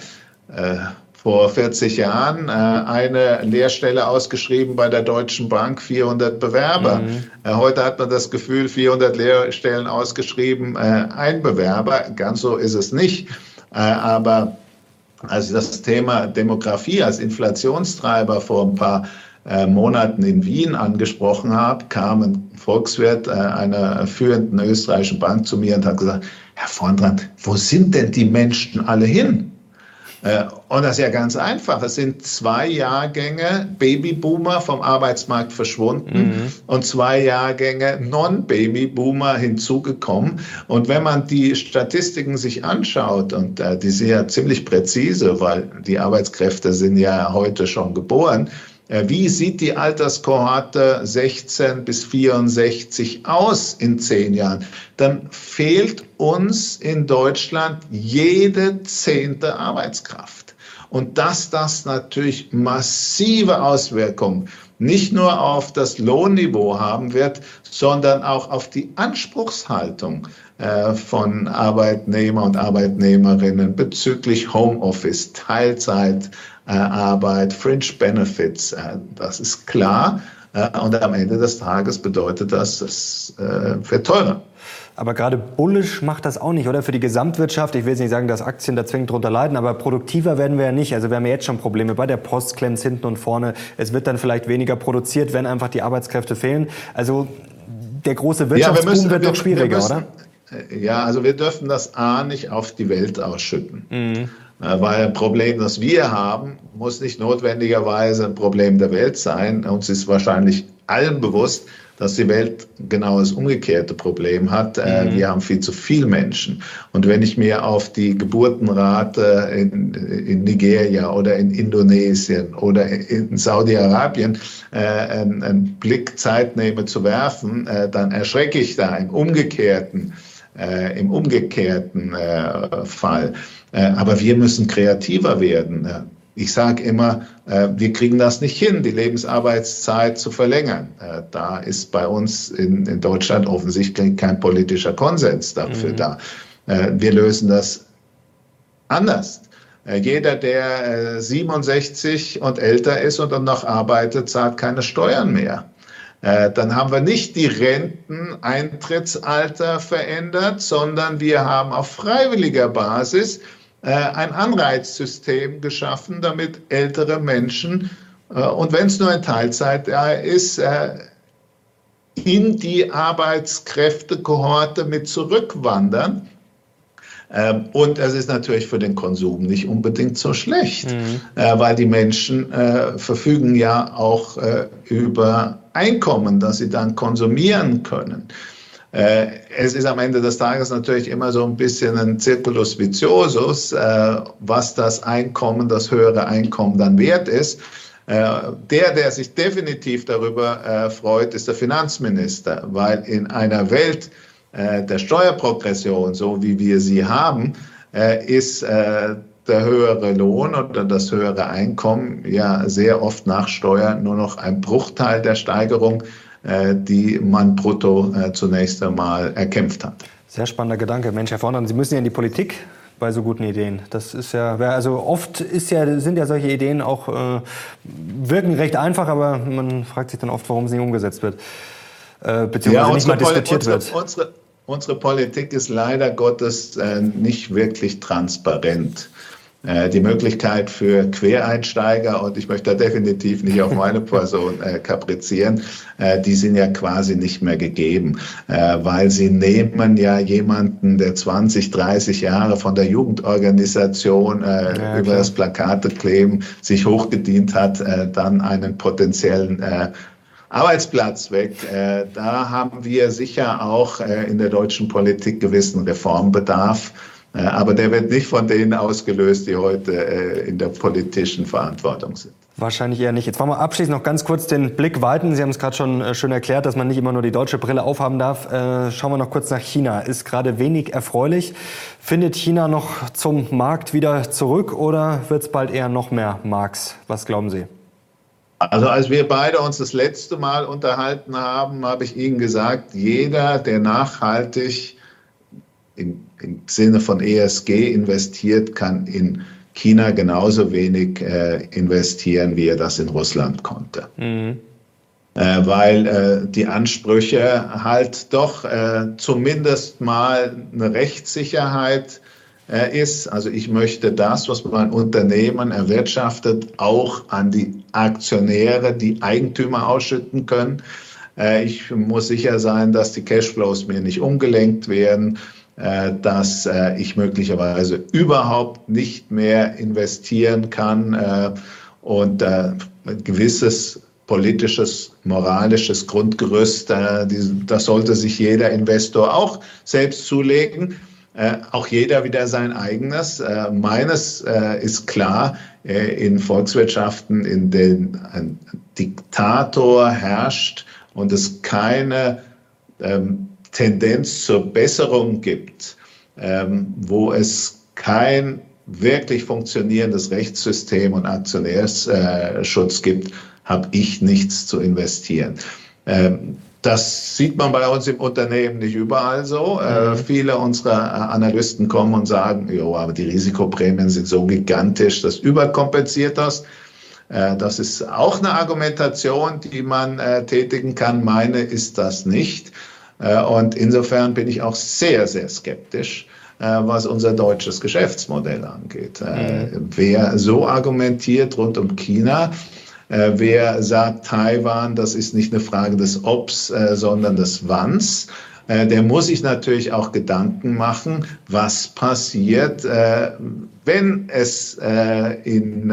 Speaker 1: Äh, vor 40 Jahren äh, eine Lehrstelle ausgeschrieben bei der Deutschen Bank, 400 Bewerber. Mhm. Äh, heute hat man das Gefühl, 400 Lehrstellen ausgeschrieben, äh, ein Bewerber. Ganz so ist es nicht. aber als das Thema Demografie als Inflationstreiber vor ein paar Monaten in Wien angesprochen habe, kam ein Volkswirt äh, einer führenden österreichischen Bank zu mir und hat gesagt, Herr Vorndrand, wo sind denn die Menschen alle hin? Äh, und das ist ja ganz einfach. Es sind zwei Jahrgänge Babyboomer vom Arbeitsmarkt verschwunden mhm. und zwei Jahrgänge Non-Babyboomer hinzugekommen. Und wenn man die Statistiken sich anschaut, und äh, die sind ja ziemlich präzise, weil die Arbeitskräfte sind ja heute schon geboren, äh, wie sieht die Alterskohorte 16 bis 64 aus in zehn Jahren? Dann fehlt uns in Deutschland jede zehnte Arbeitskraft. Und dass das natürlich massive Auswirkungen nicht nur auf das Lohnniveau haben wird, sondern auch auf die Anspruchshaltung äh, von Arbeitnehmer und Arbeitnehmerinnen bezüglich Homeoffice, Teilzeit, äh, Arbeit, Fringe Benefits, äh, das ist klar. Äh, und am Ende des Tages bedeutet das, es wird teurer.
Speaker 2: Aber gerade bullish macht das auch nicht, oder? Für die Gesamtwirtschaft. Ich will jetzt nicht sagen, dass Aktien da zwingend drunter leiden, aber produktiver werden wir ja nicht. Also wir haben ja jetzt schon Probleme. Bei der Post klemmt hinten und vorne. Es wird dann vielleicht weniger produziert, wenn einfach die Arbeitskräfte fehlen. Also der große Wirtschaftsboom ja, müssen, wird wir, doch schwieriger, müssen, oder?
Speaker 1: Ja, also wir dürfen das A nicht auf die Welt ausschütten. Mhm. Weil ein Problem, das wir haben, muss nicht notwendigerweise ein Problem der Welt sein. Uns ist wahrscheinlich allen bewusst, dass die Welt genau das umgekehrte Problem hat. Äh, mhm. Wir haben viel zu viele Menschen. Und wenn ich mir auf die Geburtenrate in, in Nigeria oder in Indonesien oder in Saudi-Arabien äh, einen, einen, Blick Zeit nehme zu werfen, äh, dann erschrecke ich da im umgekehrten, äh, im umgekehrten äh, Fall. Äh, aber wir müssen kreativer werden. Ich sage immer, äh, wir kriegen das nicht hin, die Lebensarbeitszeit zu verlängern. Äh, da ist bei uns in, in Deutschland offensichtlich kein politischer Konsens dafür mhm. da. Äh, wir lösen das anders. Jeder, der 67 und älter ist und dann noch arbeitet, zahlt keine Steuern mehr. Dann haben wir nicht die Renteneintrittsalter verändert, sondern wir haben auf freiwilliger Basis äh, ein Anreizsystem geschaffen, damit ältere Menschen, äh, und wenn es nur in Teilzeit ist, äh, in die Arbeitskräftekohorte mit zurückwandern. Ähm, und es ist natürlich für den Konsum nicht unbedingt so schlecht, mhm. weil die Menschen verfügen ja auch über Einkommen, das sie dann konsumieren können. Äh, es ist am Ende des Tages natürlich immer so ein bisschen ein Circulus viciosus, äh, was das Einkommen, das höhere Einkommen dann wert ist. Äh, der, der sich definitiv darüber freut, ist der Finanzminister, weil in einer Welt der Steuerprogression, so wie wir sie haben, ist der höhere Lohn oder das höhere Einkommen ja sehr oft nach Steuern nur noch ein Bruchteil der Steigerung äh, die man brutto äh, zunächst einmal erkämpft hat.
Speaker 2: Sehr spannender Gedanke. Mensch, Herr Vormann, Sie müssen ja in die Politik bei so guten Ideen. Das ist ja, also oft ist ja, sind ja solche Ideen auch, äh, wirken recht einfach, aber man fragt sich dann oft, warum sie nicht umgesetzt wird. Äh, beziehungsweise ja, nicht mal diskutiert
Speaker 1: unsere,
Speaker 2: wird.
Speaker 1: Unsere, unsere Politik ist leider Gottes äh, nicht wirklich transparent. Äh, die Möglichkeit für Quereinsteiger, und ich möchte da definitiv nicht auf meine *laughs* Person äh, kaprizieren, äh, die sind ja quasi nicht mehr gegeben, weil sie nehmen ja jemanden, der 20, 30 Jahre von der Jugendorganisation ja, über das Plakatekleben sich hochgedient hat, dann einen potenziellen Arbeitsplatz weg. da haben wir sicher auch in der deutschen Politik gewissen Reformbedarf. Äh, aber der wird nicht von denen ausgelöst, die heute äh, in der politischen Verantwortung sind.
Speaker 2: Wahrscheinlich eher nicht. Jetzt wollen wir abschließend noch ganz kurz den Blick weiten. Sie haben es gerade schon äh, schön erklärt, dass man nicht immer nur die deutsche Brille aufhaben darf. Schauen wir noch kurz nach China. Ist gerade wenig erfreulich. Findet China noch zum Markt wieder zurück oder wird es bald eher noch mehr Marks? Was glauben Sie?
Speaker 1: Also als wir beide uns das letzte Mal unterhalten haben, habe ich Ihnen gesagt, jeder, der nachhaltig in im Sinne von ESG investiert, kann in China genauso wenig äh, investieren, wie er das in Russland konnte. Mhm. Äh, weil äh, die Ansprüche halt doch äh, zumindest mal eine Rechtssicherheit äh, ist. Also ich möchte das, was mein Unternehmen erwirtschaftet, auch an die Aktionäre, die Eigentümer ausschütten können. Äh, ich muss sicher sein, dass die Cashflows mir nicht umgelenkt werden äh, dass äh, ich möglicherweise überhaupt nicht mehr investieren kann und ein gewisses politisches, moralisches Grundgerüst, das sollte sich jeder Investor auch selbst zulegen. Auch jeder wieder sein eigenes. Meines ist klar, in Volkswirtschaften, in denen ein Diktator herrscht und es keine ähm, Tendenz zur Besserung gibt, ähm, wo es kein wirklich funktionierendes Rechtssystem und Aktionärsschutz gibt, habe ich nichts zu investieren. Ähm, das sieht man bei uns im Unternehmen nicht überall so. Äh, mhm. viele unserer Analysten kommen und sagen, jo, aber die Risikoprämien sind so gigantisch, das überkompensiert das. Äh, das ist auch eine Argumentation, die man äh, tätigen kann. Meine ist das nicht. Äh, und insofern bin ich auch sehr, sehr skeptisch, äh, was unser deutsches Geschäftsmodell angeht. Äh, mhm. Wer so argumentiert rund um China, wer sagt, Taiwan, das ist nicht eine Frage des Obs, sondern des Wanns, der muss sich natürlich auch Gedanken machen, was passiert, wenn es in,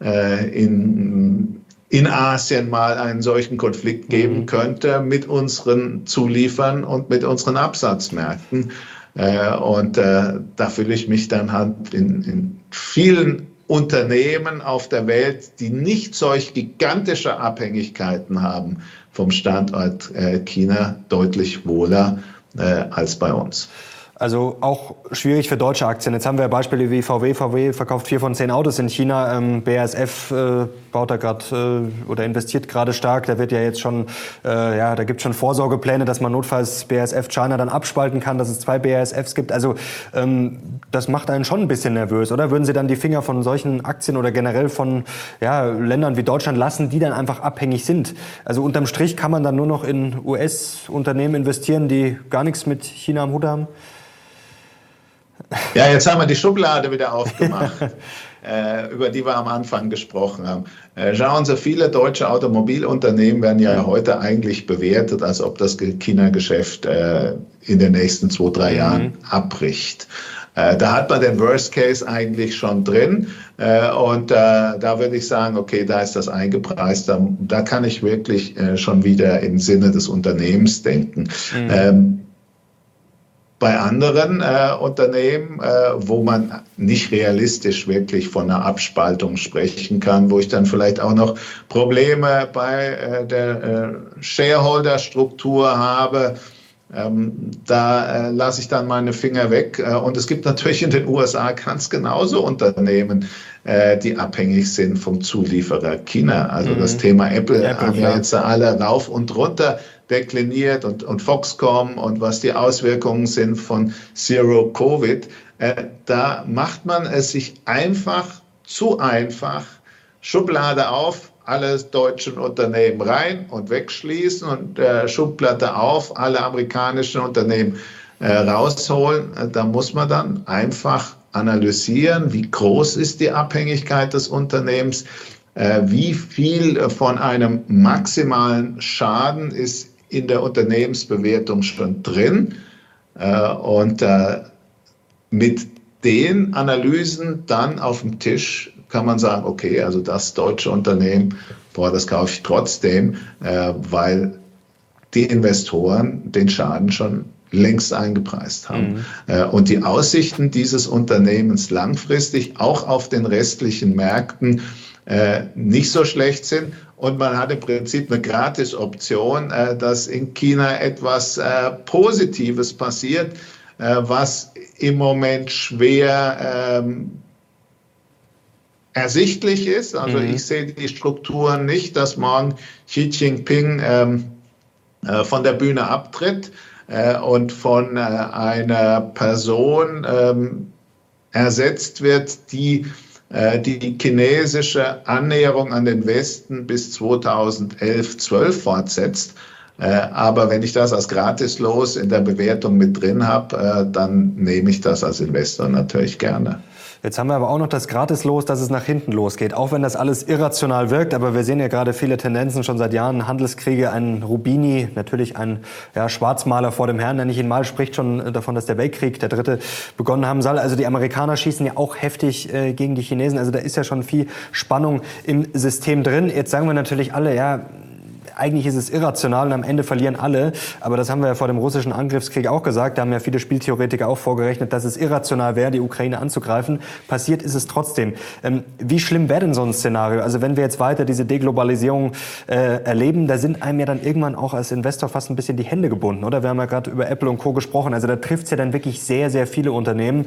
Speaker 1: in in Asien mal einen solchen Konflikt geben mhm. könnte mit unseren Zuliefern und mit unseren Absatzmärkten. Äh, und äh, da fühle ich mich dann halt in, in vielen Unternehmen auf der Welt, die nicht solch gigantische Abhängigkeiten haben vom Standort äh, China, deutlich wohler als bei uns.
Speaker 2: Also auch schwierig für deutsche Aktien. Jetzt haben wir Beispiele wie VW. VW verkauft vier von zehn Autos in China. Ähm, BASF äh, baut da gerade äh, oder investiert gerade stark. Da wird ja jetzt schon, äh, ja, da gibt schon Vorsorgepläne, dass man notfalls BASF China dann abspalten kann, dass es zwei BASFs gibt. Also ähm, das macht einen schon ein bisschen nervös, oder? Würden Sie dann die Finger von solchen Aktien oder generell von ja, Ländern wie Deutschland lassen, die dann einfach abhängig sind? Also unterm Strich kann man dann nur noch in US-Unternehmen investieren, die gar nichts mit China am Hut haben?
Speaker 1: Ja, jetzt haben wir die Schublade wieder aufgemacht, *laughs* äh, über die wir am Anfang gesprochen haben. Äh, schauen Sie, viele deutsche Automobilunternehmen werden ja heute eigentlich bewertet, als ob das China-Geschäft äh, in den nächsten zwei, drei mhm. Jahren abbricht. Äh, da hat man den Worst Case eigentlich schon drin. Und da würde ich sagen, okay, da ist das eingepreist. Da, da kann ich wirklich schon wieder im Sinne des Unternehmens denken. Mhm. Ähm, bei anderen äh, Unternehmen, äh, wo man nicht realistisch wirklich von einer Abspaltung sprechen kann, wo ich dann vielleicht auch noch Probleme bei äh, der äh, Shareholder-Struktur habe, ähm, da äh, lasse ich dann meine Finger weg. Äh, und es gibt natürlich in den USA ganz genauso Unternehmen, die abhängig sind vom Zulieferer China. Also mhm. das Thema Apple, Apple haben ja jetzt alle rauf und runter dekliniert und, und Foxcom und was die Auswirkungen sind von Zero Covid. Äh, da macht man es sich einfach zu einfach. Schublade auf, alle deutschen Unternehmen rein und wegschließen und äh, Schublade auf, alle amerikanischen Unternehmen äh, rausholen. Äh, da muss man dann einfach analysieren, wie groß ist die Abhängigkeit des Unternehmens, äh, wie viel von einem maximalen Schaden ist in der Unternehmensbewertung schon drin. Äh, und äh, mit den Analysen dann auf dem Tisch kann man sagen, okay, also das deutsche Unternehmen, boah, das kaufe ich trotzdem, äh, weil die Investoren den Schaden schon längst eingepreist haben. Mhm. Und die Aussichten dieses Unternehmens langfristig auch auf den restlichen Märkten nicht so schlecht sind und man hat im Prinzip eine Gratis-Option, äh, dass in China etwas äh, Positives passiert, äh, was im Moment schwer ähm, ersichtlich ist. Also mhm. ich sehe die Strukturen nicht, dass morgen Xi Jinping ähm, äh, von der Bühne abtritt äh, und von äh, einer Person ähm, ersetzt wird, die äh, die chinesische Annäherung an den Westen bis 2011, 12 fortsetzt. Äh, aber wenn ich das als gratislos in der Bewertung mit drin habe, äh, dann nehme ich das als Investor natürlich gerne.
Speaker 2: Jetzt haben wir aber auch noch das Gratislos, dass es nach hinten losgeht. Auch wenn das alles irrational wirkt, aber wir sehen ja gerade viele Tendenzen schon seit Jahren. Handelskriege, ein Rubini, natürlich ein ja, Schwarzmaler vor dem Herrn, der nicht ihn mal spricht schon davon, dass der Weltkrieg, der dritte, begonnen haben soll. Also die Amerikaner schießen ja auch heftig äh, gegen die Chinesen. Also da ist ja schon viel Spannung im System drin. Jetzt sagen wir natürlich alle, ja, eigentlich ist es irrational und am Ende verlieren alle. Aber das haben wir ja vor dem russischen Angriffskrieg auch gesagt. Da haben ja viele Spieltheoretiker auch vorgerechnet, dass es irrational wäre, die Ukraine anzugreifen. Passiert ist es trotzdem. Ähm, wie schlimm wäre denn so ein Szenario? Also wenn wir jetzt weiter diese Deglobalisierung äh, erleben, da sind einem ja dann irgendwann auch als Investor fast ein bisschen die Hände gebunden, oder? Wir haben ja gerade über Apple und Co. gesprochen. Also da trifft es ja dann wirklich sehr, sehr viele Unternehmen.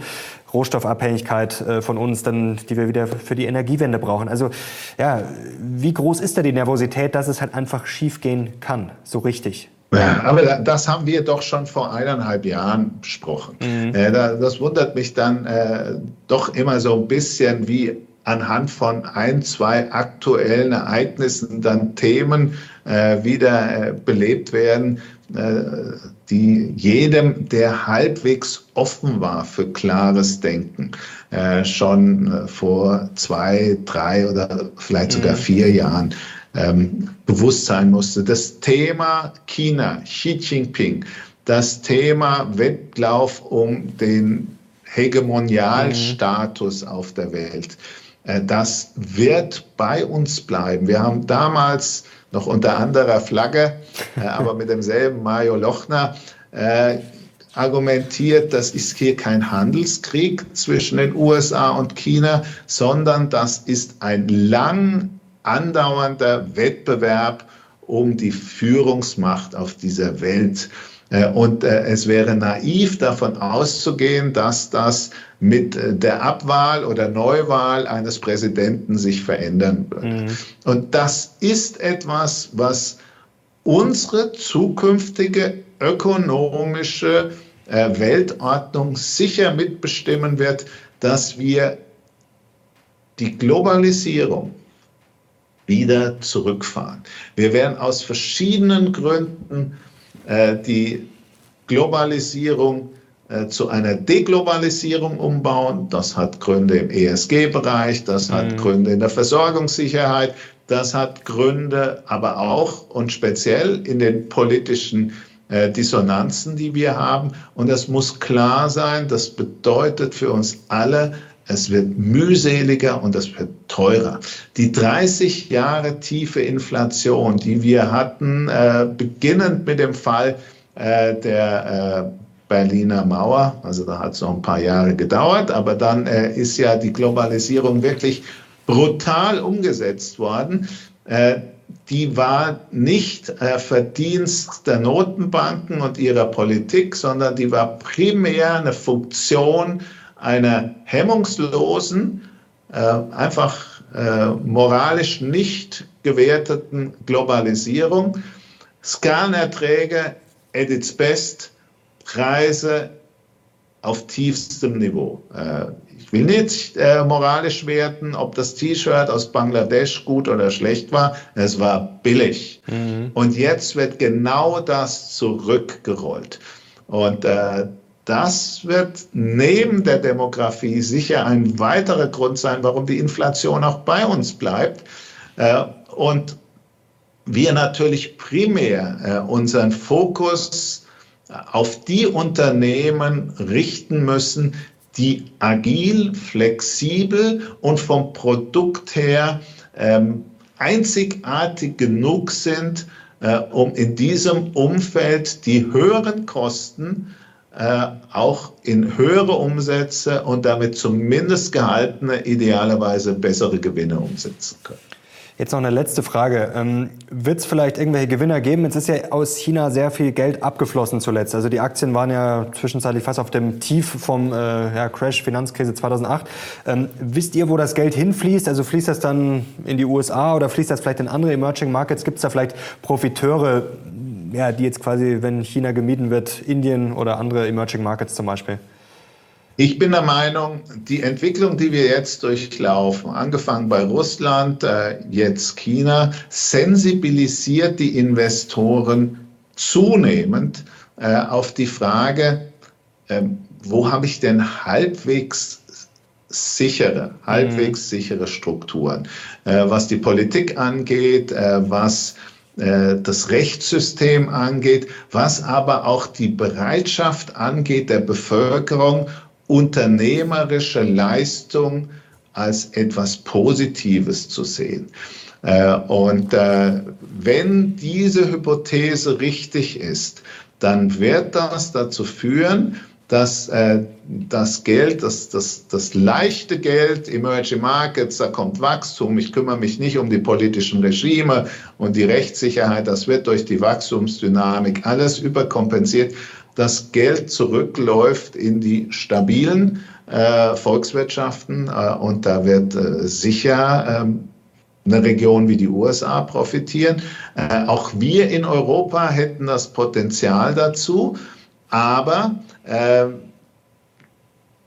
Speaker 2: Rohstoffabhängigkeit äh, von uns, dann, die wir wieder für die Energiewende brauchen. Also ja, wie groß ist da die Nervosität, dass es halt einfach schiefgehen kann, so richtig?
Speaker 1: Ja, aber das haben wir doch schon vor eineinhalb Jahren besprochen. Mhm. Das wundert mich dann äh, doch immer so ein bisschen, wie anhand von ein, zwei aktuellen Ereignissen dann Themen äh, wieder äh, belebt werden, die jedem, der halbwegs offen war für klares Denken, schon vor zwei, drei oder vielleicht sogar mhm. vier Jahren ähm, bewusst sein musste. Das Thema China, Xi Jinping, das Thema Wettlauf um den Hegemonialstatus mhm. auf der Welt, Äh, das wird bei uns bleiben. Wir haben damals noch unter anderer Flagge, äh, *laughs* aber mit demselben Mario Lochner, äh, argumentiert, das ist hier kein Handelskrieg zwischen den USA und China, sondern das ist ein lang andauernder Wettbewerb um die Führungsmacht auf dieser Welt. Äh, und äh, es wäre naiv davon auszugehen, dass das mit äh, der Abwahl oder Neuwahl eines Präsidenten sich verändern wird. Mhm. Und das ist etwas, was unsere zukünftige ökonomische Weltordnung sicher mitbestimmen wird, dass wir die Globalisierung wieder zurückfahren. Wir werden aus verschiedenen Gründen äh, die Globalisierung äh, zu einer Deglobalisierung umbauen. Das hat Gründe im ESG-Bereich, das hat mhm. Gründe in der Versorgungssicherheit, das hat Gründe aber auch und speziell in den politischen äh, Dissonanzen, die wir haben. Und es muss klar sein, das bedeutet für uns alle, es wird mühseliger und es wird teurer. Die 30 Jahre tiefe Inflation, die wir hatten, äh, beginnend mit dem Fall äh, der äh, Berliner Mauer, also da hat es noch ein paar Jahre gedauert, aber dann äh, ist ja die Globalisierung wirklich brutal umgesetzt worden. Äh, die war nicht äh, Verdienst der Notenbanken und ihrer Politik, sondern die war primär eine Funktion einer hemmungslosen, äh, einfach äh, moralisch nicht gewerteten Globalisierung. Skalerträge at its best, Preise auf tiefstem Niveau. Äh, ich will nicht moralisch werten, ob das T-Shirt aus Bangladesch gut oder schlecht war. Es war billig. Mhm. Und jetzt wird genau das zurückgerollt. Und äh, das wird neben der Demografie sicher ein weiterer Grund sein, warum die Inflation auch bei uns bleibt. Äh, und wir natürlich primär äh, unseren Fokus auf die Unternehmen richten müssen, die agil, flexibel und vom Produkt her ähm, einzigartig genug sind, äh, um in diesem Umfeld die höheren Kosten äh, auch in höhere Umsätze und damit zumindest gehaltene, idealerweise bessere Gewinne umsetzen können.
Speaker 2: Jetzt noch eine letzte Frage. Ähm, Wird es vielleicht irgendwelche Gewinner geben? Jetzt ist ja aus China sehr viel Geld abgeflossen zuletzt. Also die Aktien waren ja zwischenzeitlich fast auf dem Tief vom äh, ja, Crash Finanzkrise 2008. Ähm, wisst ihr, wo das Geld hinfließt? Also fließt das dann in die USA oder fließt das vielleicht in andere Emerging Markets? Gibt es da vielleicht Profiteure, ja, die jetzt quasi, wenn China gemieden wird, Indien oder andere Emerging Markets zum Beispiel?
Speaker 1: Ich bin der Meinung, die Entwicklung, die wir jetzt durchlaufen, angefangen bei Russland, äh, jetzt China, sensibilisiert die Investoren zunehmend äh, auf die Frage, äh, wo habe ich denn halbwegs sichere, halbwegs mhm. sichere Strukturen, äh, was die Politik angeht, was äh, das Rechtssystem angeht, was aber auch die Bereitschaft angeht der Bevölkerung, unternehmerische Leistung als etwas Positives zu sehen. Äh, und äh, wenn diese Hypothese richtig ist, dann wird das dazu führen, dass äh, das Geld, das, das, das leichte Geld, Emerging Markets, da kommt Wachstum, ich kümmere mich nicht um die politischen Regime und die Rechtssicherheit, das wird durch die Wachstumsdynamik alles überkompensiert. Das Geld zurückläuft in die stabilen äh, Volkswirtschaften äh, und da wird äh, sicher ähm, eine Region wie die USA profitieren. Äh, auch wir in Europa hätten das Potenzial dazu. Aber äh,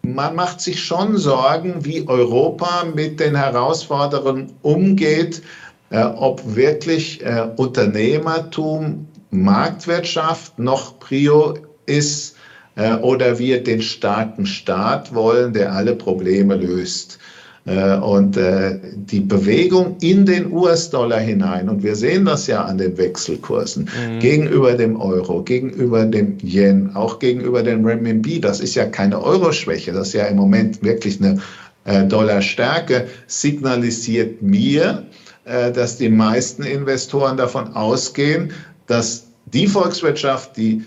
Speaker 1: man macht sich schon Sorgen, wie Europa mit den Herausforderungen umgeht, äh, ob wirklich äh, Unternehmertum, Marktwirtschaft noch Prio ist äh, oder wir den starken Staat wollen, der alle Probleme löst. Äh, und äh, die Bewegung in den US-Dollar hinein, und wir sehen das ja an den Wechselkursen, mhm. gegenüber dem Euro, gegenüber dem Yen, auch gegenüber dem Renminbi, das ist ja keine Euroschwäche, das ist ja im Moment wirklich eine US-Dollar-Stärke signalisiert mir, dass die meisten Investoren davon ausgehen, dass die Volkswirtschaft, die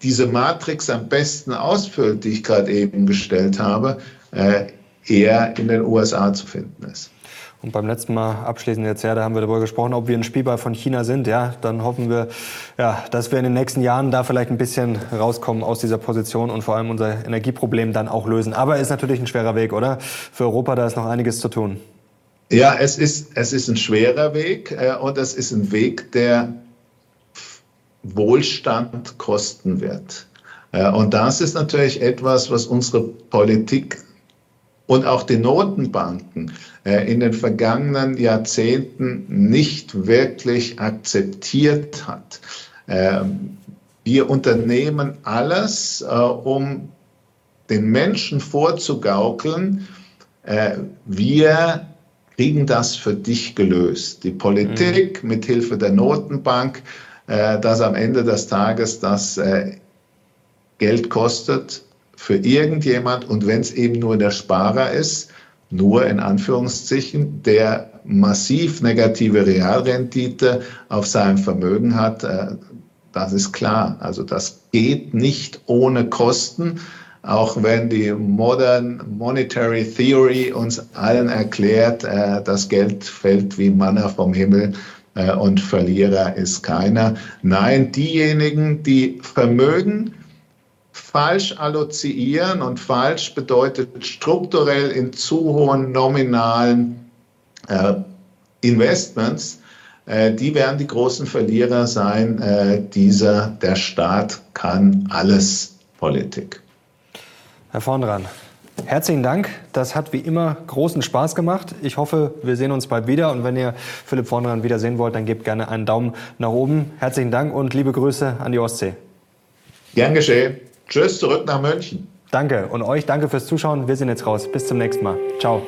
Speaker 1: diese Matrix am besten ausfüllt, die ich gerade eben gestellt habe, eher in den USA zu finden ist.
Speaker 2: Und beim letzten Mal abschließend jetzt, ja, da haben wir darüber gesprochen, ob wir ein Spielball von China sind. Ja, dann hoffen wir, ja, dass wir in den nächsten Jahren da vielleicht ein bisschen rauskommen aus dieser Position und vor allem unser Energieproblem dann auch lösen. Aber ist natürlich ein schwerer Weg, oder? Für Europa, da ist noch einiges zu tun.
Speaker 1: Ja, es ist, es ist ein schwerer Weg äh, und es ist ein Weg, der Wohlstand kosten wird. Äh, und das ist natürlich etwas, was unsere Politik und auch die Notenbanken äh, in den vergangenen Jahrzehnten nicht wirklich akzeptiert hat. Ähm, wir unternehmen alles, äh, um den Menschen vorzugaukeln, äh, wir kriegen das für dich gelöst. Die Politik mhm. mit Hilfe der Notenbank, dass am Ende des Tages das Geld kostet, für irgendjemand und wenn es eben nur der Sparer ist, nur in Anführungszeichen, der massiv negative Realrendite auf seinem Vermögen hat, äh, das ist klar. Also das geht nicht ohne Kosten, auch wenn die Modern Monetary Theory uns allen erklärt, äh, das Geld fällt wie Manna vom Himmel äh, und Verlierer ist keiner. Nein, diejenigen, die Vermögen falsch allozieren und falsch bedeutet strukturell in zu hohen nominalen äh, Investments, äh, die werden die großen Verlierer sein. Äh, dieser, der Staat kann alles Politik.
Speaker 2: Herr Vorndran, herzlichen Dank. Das hat wie immer großen Spaß gemacht. Ich hoffe, wir sehen uns bald wieder. Und wenn ihr Philipp Vorndran wieder sehen wollt, dann gebt gerne einen Daumen nach oben. Herzlichen Dank und liebe Grüße an die Ostsee.
Speaker 1: Gern geschehen. Tschüss, zurück nach München.
Speaker 2: Danke und euch danke fürs Zuschauen. Wir sind jetzt raus. Bis zum nächsten Mal. Ciao.